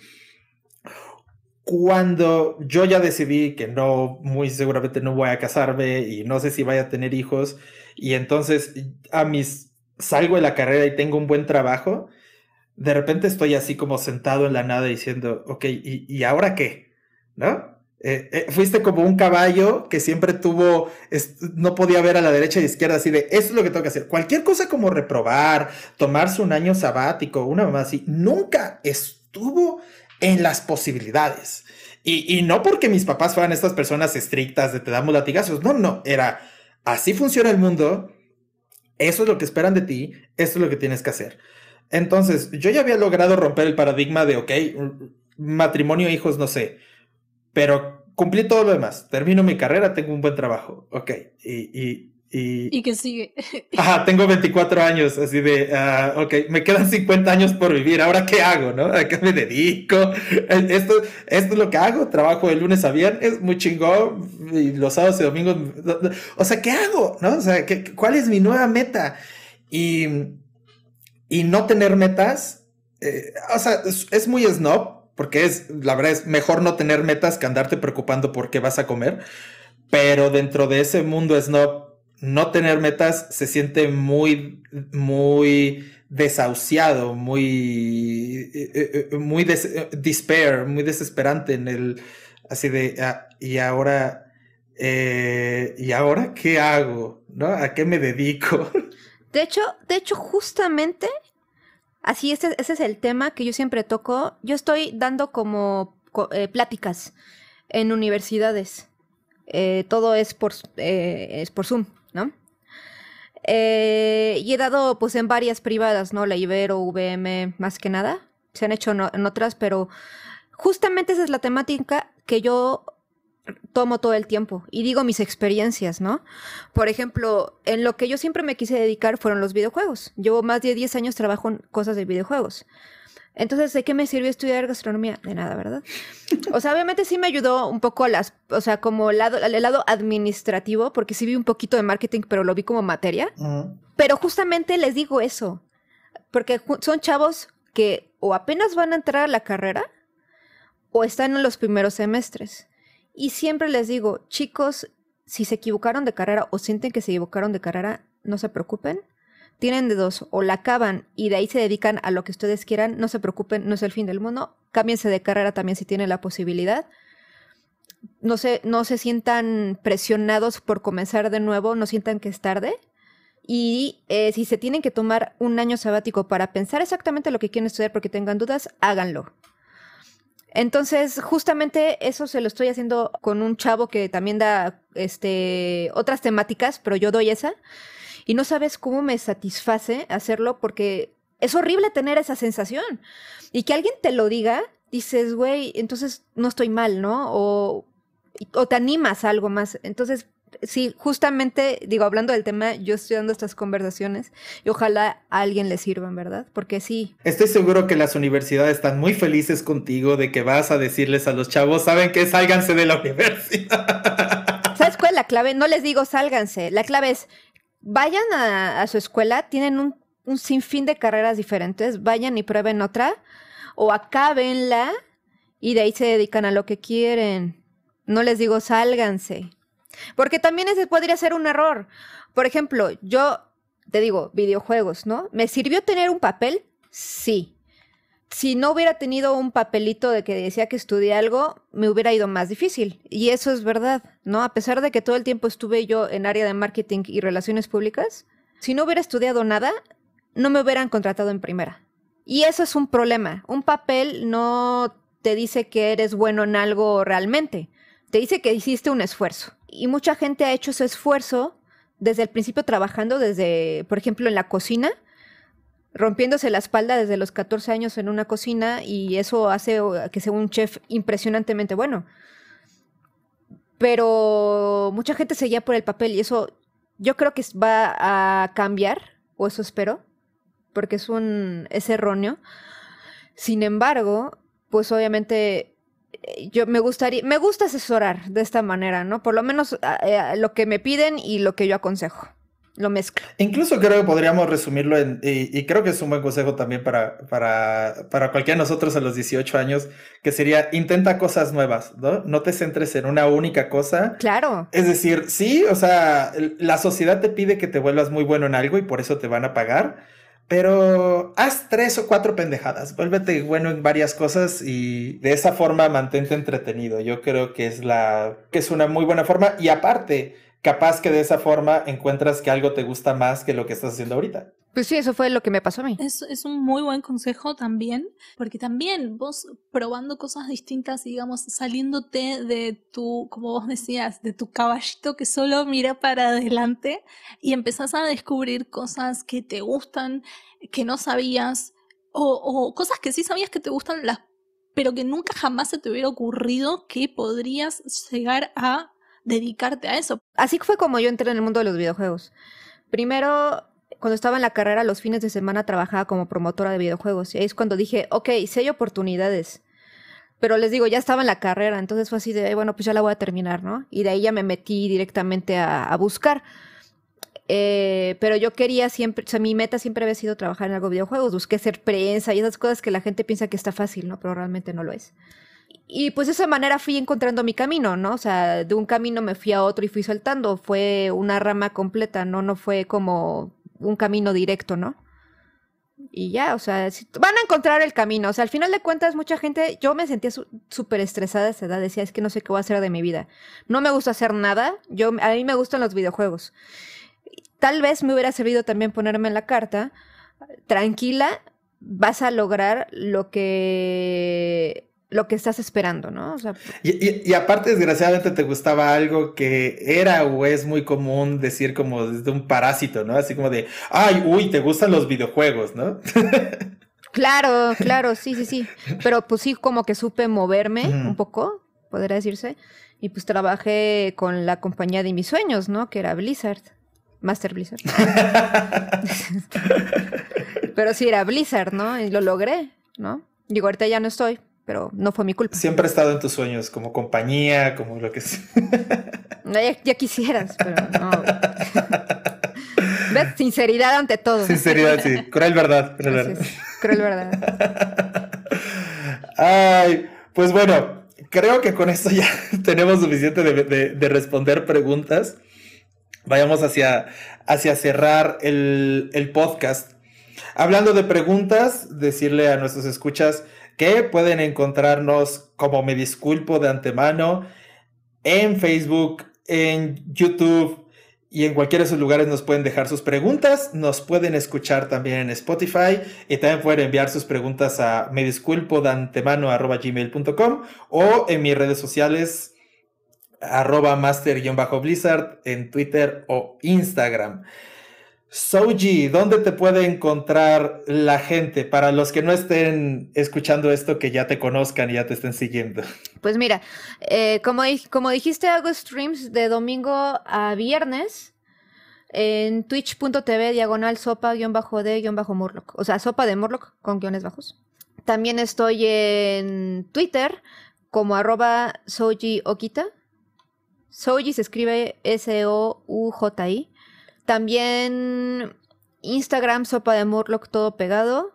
Cuando yo ya decidí que no, muy seguramente no voy a casarme y no sé si vaya a tener hijos y entonces a mis salgo de la carrera y tengo un buen trabajo, de repente estoy así como sentado en la nada diciendo, ok, ¿y, y ahora qué? ¿No? Eh, eh, fuiste como un caballo que siempre tuvo, no podía ver a la derecha y izquierda así de, eso es lo que tengo que hacer. Cualquier cosa como reprobar, tomarse un año sabático, una mamá así, nunca estuvo en las posibilidades. Y, no porque mis papás fueran estas personas estrictas de te damos latigazos, no, no, era, así funciona el mundo, eso es lo que esperan de ti, esto es lo que tienes que hacer. Entonces, yo ya había logrado romper el paradigma de, ok, matrimonio, hijos, no sé pero cumplí todo lo demás. Termino mi carrera, tengo un buen trabajo. Ok. Y. y, y... ¿Y qué sigue? Ajá, tengo 24 años, así de, uh, ok, me quedan 50 años por vivir, ¿ahora qué hago, no? ¿A qué me dedico? Esto, esto es lo que hago, trabajo de lunes a viernes, muy chingón, y los sábados y domingos, o sea, ¿qué hago, no? O sea, ¿qué, ¿cuál es mi nueva meta? Y, y no tener metas, eh, o sea, es, es muy snob, porque es, la verdad es mejor no tener metas que andarte preocupando por qué vas a comer, pero dentro de ese mundo es no, no tener metas se siente muy, muy desahuciado, muy, eh, eh, eh, muy despair, muy desesperante en el, así de, ah, y ahora, ¿y ahora qué hago? ¿No? ¿A qué me dedico? De hecho, de hecho, justamente Así, ese, ese, es el tema que yo siempre toco. Yo estoy dando como eh, pláticas en universidades. Eh, todo es por, eh, es por Zoom, ¿no? y he dado pues en varias privadas, ¿no? La Ibero, VM, más que nada. Se han hecho en otras, pero justamente esa es la temática que yo tomo todo el tiempo y digo mis experiencias, ¿no? Por ejemplo, en lo que yo siempre me quise dedicar fueron los videojuegos. Llevo más de 10 años trabajo en cosas de videojuegos. Entonces, ¿de qué me sirvió estudiar gastronomía? De nada, ¿verdad? O sea, obviamente sí me ayudó un poco las, o sea, como lado, el lado administrativo, porque sí vi un poquito de marketing, pero lo vi como materia. Pero justamente les digo eso, porque son chavos que o apenas van a entrar a la carrera o están en los primeros semestres. Y siempre les digo, chicos, si se equivocaron de carrera o sienten que se equivocaron de carrera, no se preocupen. Tienen de dos, o la acaban y de ahí se dedican a lo que ustedes quieran, no se preocupen, no es el fin del mundo. Cámbiense de carrera también si tienen la posibilidad. No se, no se sientan presionados por comenzar de nuevo, no sientan que es tarde. Y eh, si se tienen que tomar un año sabático para pensar exactamente lo que quieren estudiar porque tengan dudas, háganlo. Entonces, justamente eso se lo estoy haciendo con un chavo que también da este otras temáticas, pero yo doy esa. Y no sabes cómo me satisface hacerlo porque es horrible tener esa sensación. Y que alguien te lo diga, dices, güey, entonces no estoy mal, ¿no? O, o te animas a algo más. Entonces, sí, justamente, digo, hablando del tema, yo estoy dando estas conversaciones y ojalá a alguien le sirvan, ¿verdad? Porque sí. Estoy seguro que las universidades están muy felices contigo de que vas a decirles a los chavos, ¿saben qué? Sálganse de la universidad. ¿Sabes cuál es la clave? No les digo sálganse. La clave es, vayan a, su escuela, tienen un, un sinfín de carreras diferentes, vayan y prueben otra o acábenla y de ahí se dedican a lo que quieren. No les digo sálganse. Porque también ese podría ser un error. Por ejemplo, yo te digo, videojuegos, ¿no? ¿Me sirvió tener un papel? Sí. Si no hubiera tenido un papelito de que decía que estudié algo, me hubiera ido más difícil. Y eso es verdad, ¿no? A pesar de que todo el tiempo estuve yo en área de marketing y relaciones públicas, si no hubiera estudiado nada, no me hubieran contratado en primera. Y eso es un problema. Un papel no te dice que eres bueno en algo realmente. Te dice que hiciste un esfuerzo. Y mucha gente ha hecho ese esfuerzo desde el principio trabajando, desde, por ejemplo, en la cocina, rompiéndose la espalda desde los 14 años en una cocina y eso hace que sea un chef impresionantemente bueno. Pero mucha gente seguía por el papel y eso yo creo que va a cambiar, o eso espero, porque es un es erróneo. Sin embargo, pues obviamente yo me gustaría, me gusta asesorar de esta manera, ¿no? Por lo menos eh, lo que me piden y lo que yo aconsejo. Lo mezclo. Incluso creo que podríamos resumirlo en, y, creo que es un buen consejo también para, para, para cualquiera de nosotros a los 18 años, que sería intenta cosas nuevas, ¿no? No te centres en una única cosa. Claro. Es decir, sí, o sea, la sociedad te pide que te vuelvas muy bueno en algo y por eso te van a pagar pero haz tres o cuatro pendejadas, vuélvete bueno en varias cosas y de esa forma mantente entretenido. Yo creo que es la que es una muy buena forma y aparte, capaz que de esa forma encuentras que algo te gusta más que lo que estás haciendo ahorita. Pues sí, eso fue lo que me pasó a mí. Es, es un muy buen consejo también, porque también vos probando cosas distintas, digamos, saliéndote de tu, como vos decías, de tu caballito que solo mira para adelante y empezás a descubrir cosas que te gustan, que no sabías, o, o cosas que sí sabías que te gustan, las, pero que nunca jamás se te hubiera ocurrido que podrías llegar a dedicarte a eso. Así fue como yo entré en el mundo de los videojuegos. Primero cuando estaba en la carrera, los fines de semana trabajaba como promotora de videojuegos. Y ahí es cuando dije, ok, si hay oportunidades. Pero les digo, ya estaba en la carrera, entonces fue así de, bueno, pues ya la voy a terminar, ¿no? Y de ahí ya me metí directamente a, buscar. Eh, pero yo quería siempre, o sea, mi meta siempre había sido trabajar en algo de videojuegos, busqué ser prensa y esas cosas que la gente piensa que está fácil, ¿no? Pero realmente no lo es. Y pues de esa manera fui encontrando mi camino, ¿no? O sea, de un camino me fui a otro y fui saltando. Fue una rama completa, ¿no? No fue como un camino directo, ¿no? Y ya, o sea, van a encontrar el camino. O sea, al final de cuentas, mucha gente, yo me sentía súper estresada a esa edad. Decía, es que no sé qué voy a hacer de mi vida. No me gusta hacer nada. Yo, a mí me gustan los videojuegos. Tal vez me hubiera servido también ponerme en la carta, tranquila, vas a lograr lo que lo que estás esperando, ¿no? y, aparte, desgraciadamente, te gustaba algo que era o es muy común decir como desde un parásito, ¿no? Así como de, ay, uy, te gustan los videojuegos, ¿no? claro, claro, sí, sí, sí. Pero pues sí, como que supe moverme un poco, podría decirse. Y pues trabajé con la compañía de mis sueños, ¿no? Que era Blizzard. Master Blizzard. Pero sí era Blizzard, ¿no? Y lo logré, ¿no? Digo, ahorita ya no estoy, pero no fue mi culpa. Siempre he estado en tus sueños, como compañía, como lo que sea. ya, quisieras, pero no. ¿Ves? Sinceridad ante todo. Sinceridad, sí. Cruel verdad. Cruel verdad. Cruel verdad. Ay, pues bueno, creo que con esto ya tenemos suficiente de, responder preguntas. Vayamos hacia, hacia cerrar el, el podcast. Hablando de preguntas, decirle a nuestros escuchas que pueden encontrarnos como me disculpo de antemano en Facebook, en YouTube y en cualquiera de esos lugares nos pueden dejar sus preguntas, nos pueden escuchar también en Spotify y también pueden enviar sus preguntas a me disculpo de antemano o en mis redes sociales arroba master-blizzard en Twitter o Instagram. Soji, ¿dónde te puede encontrar la gente para los que no estén escuchando esto, que ya te conozcan y ya te estén siguiendo? Pues mira, eh, como, como dijiste, hago streams de domingo a viernes en twitch.tv diagonal sopa-de-murloc. O sea, sopa de Murloc con guiones bajos. También estoy en Twitter como arroba Soji Okita. Soji se escribe S-O-U-J-I. También Instagram, Sopa de Murloc, todo pegado.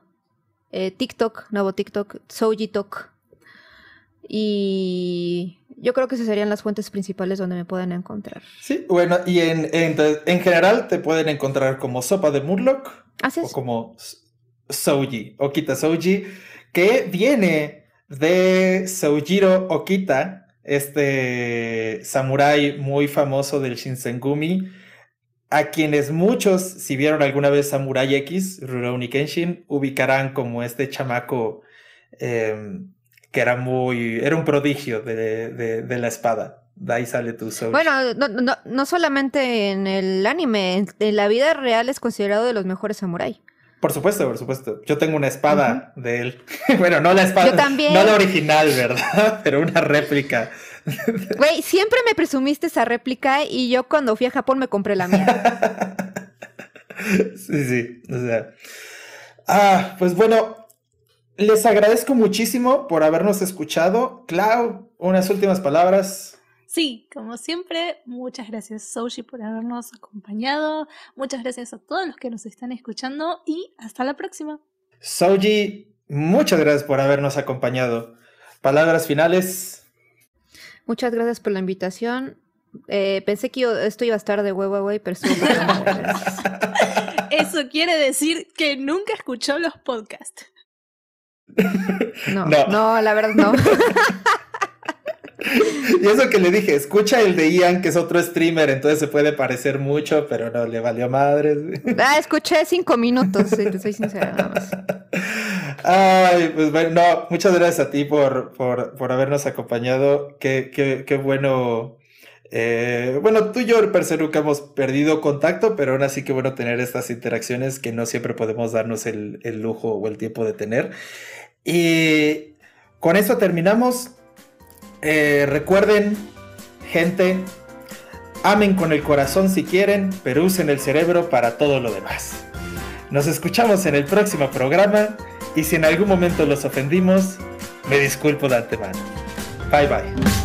eh, TikTok, nuevo TikTok, Soji Talk. Y yo creo que esas serían las fuentes principales donde me pueden encontrar. Sí, bueno, y en, en, en general te pueden encontrar como Sopa de Murloc Así o es. como Soji, Okita Soji, que viene de Soujiro Okita, este samurái muy famoso del Shinsengumi, a quienes muchos, si vieron alguna vez Samurai X, Rurouni Kenshin, ubicarán como este chamaco eh, que era muy, era un prodigio de, de, de la espada. De ahí sale tu Soji. Bueno, no, no, no solamente en el anime, en, en la vida real es considerado de los mejores samuráis. Por supuesto, por supuesto. Yo tengo una espada uh -huh. de él. bueno, no la espada. Yo también. No la original, ¿verdad? Pero una réplica. Güey, siempre me presumiste esa réplica y yo cuando fui a Japón me compré la mía. sí, sí. O sea. Ah, pues bueno. Les agradezco muchísimo por habernos escuchado. Clau, unas últimas palabras. Sí, como siempre, muchas gracias Soji por habernos acompañado, muchas gracias a todos los que nos están escuchando y hasta la próxima. Soji, muchas gracias por habernos acompañado. Palabras finales. Muchas gracias por la invitación. Eh, pensé que yo, esto iba a estar de huevo, güey, pero estuvo Eso quiere decir que nunca escuchó los podcasts. No, no, no la verdad no. Y eso que le dije, escucha el de Ian, que es otro streamer, entonces se puede parecer mucho, pero no, le valió madre. Ah, escuché cinco minutos, si te soy sincera, nada más. Ay, pues bueno, no, muchas gracias a ti por, por, por habernos acompañado. Qué, qué, qué bueno. Eh, bueno, tú y yo, Perseruca, hemos perdido contacto, pero aún así que bueno tener estas interacciones que no siempre podemos darnos el, el lujo o el tiempo de tener. Y con eso terminamos. Eh, recuerden, gente, amen con el corazón si quieren, pero usen el cerebro para todo lo demás. Nos escuchamos en el próximo programa y si en algún momento los ofendimos, me disculpo de antemano. Bye bye.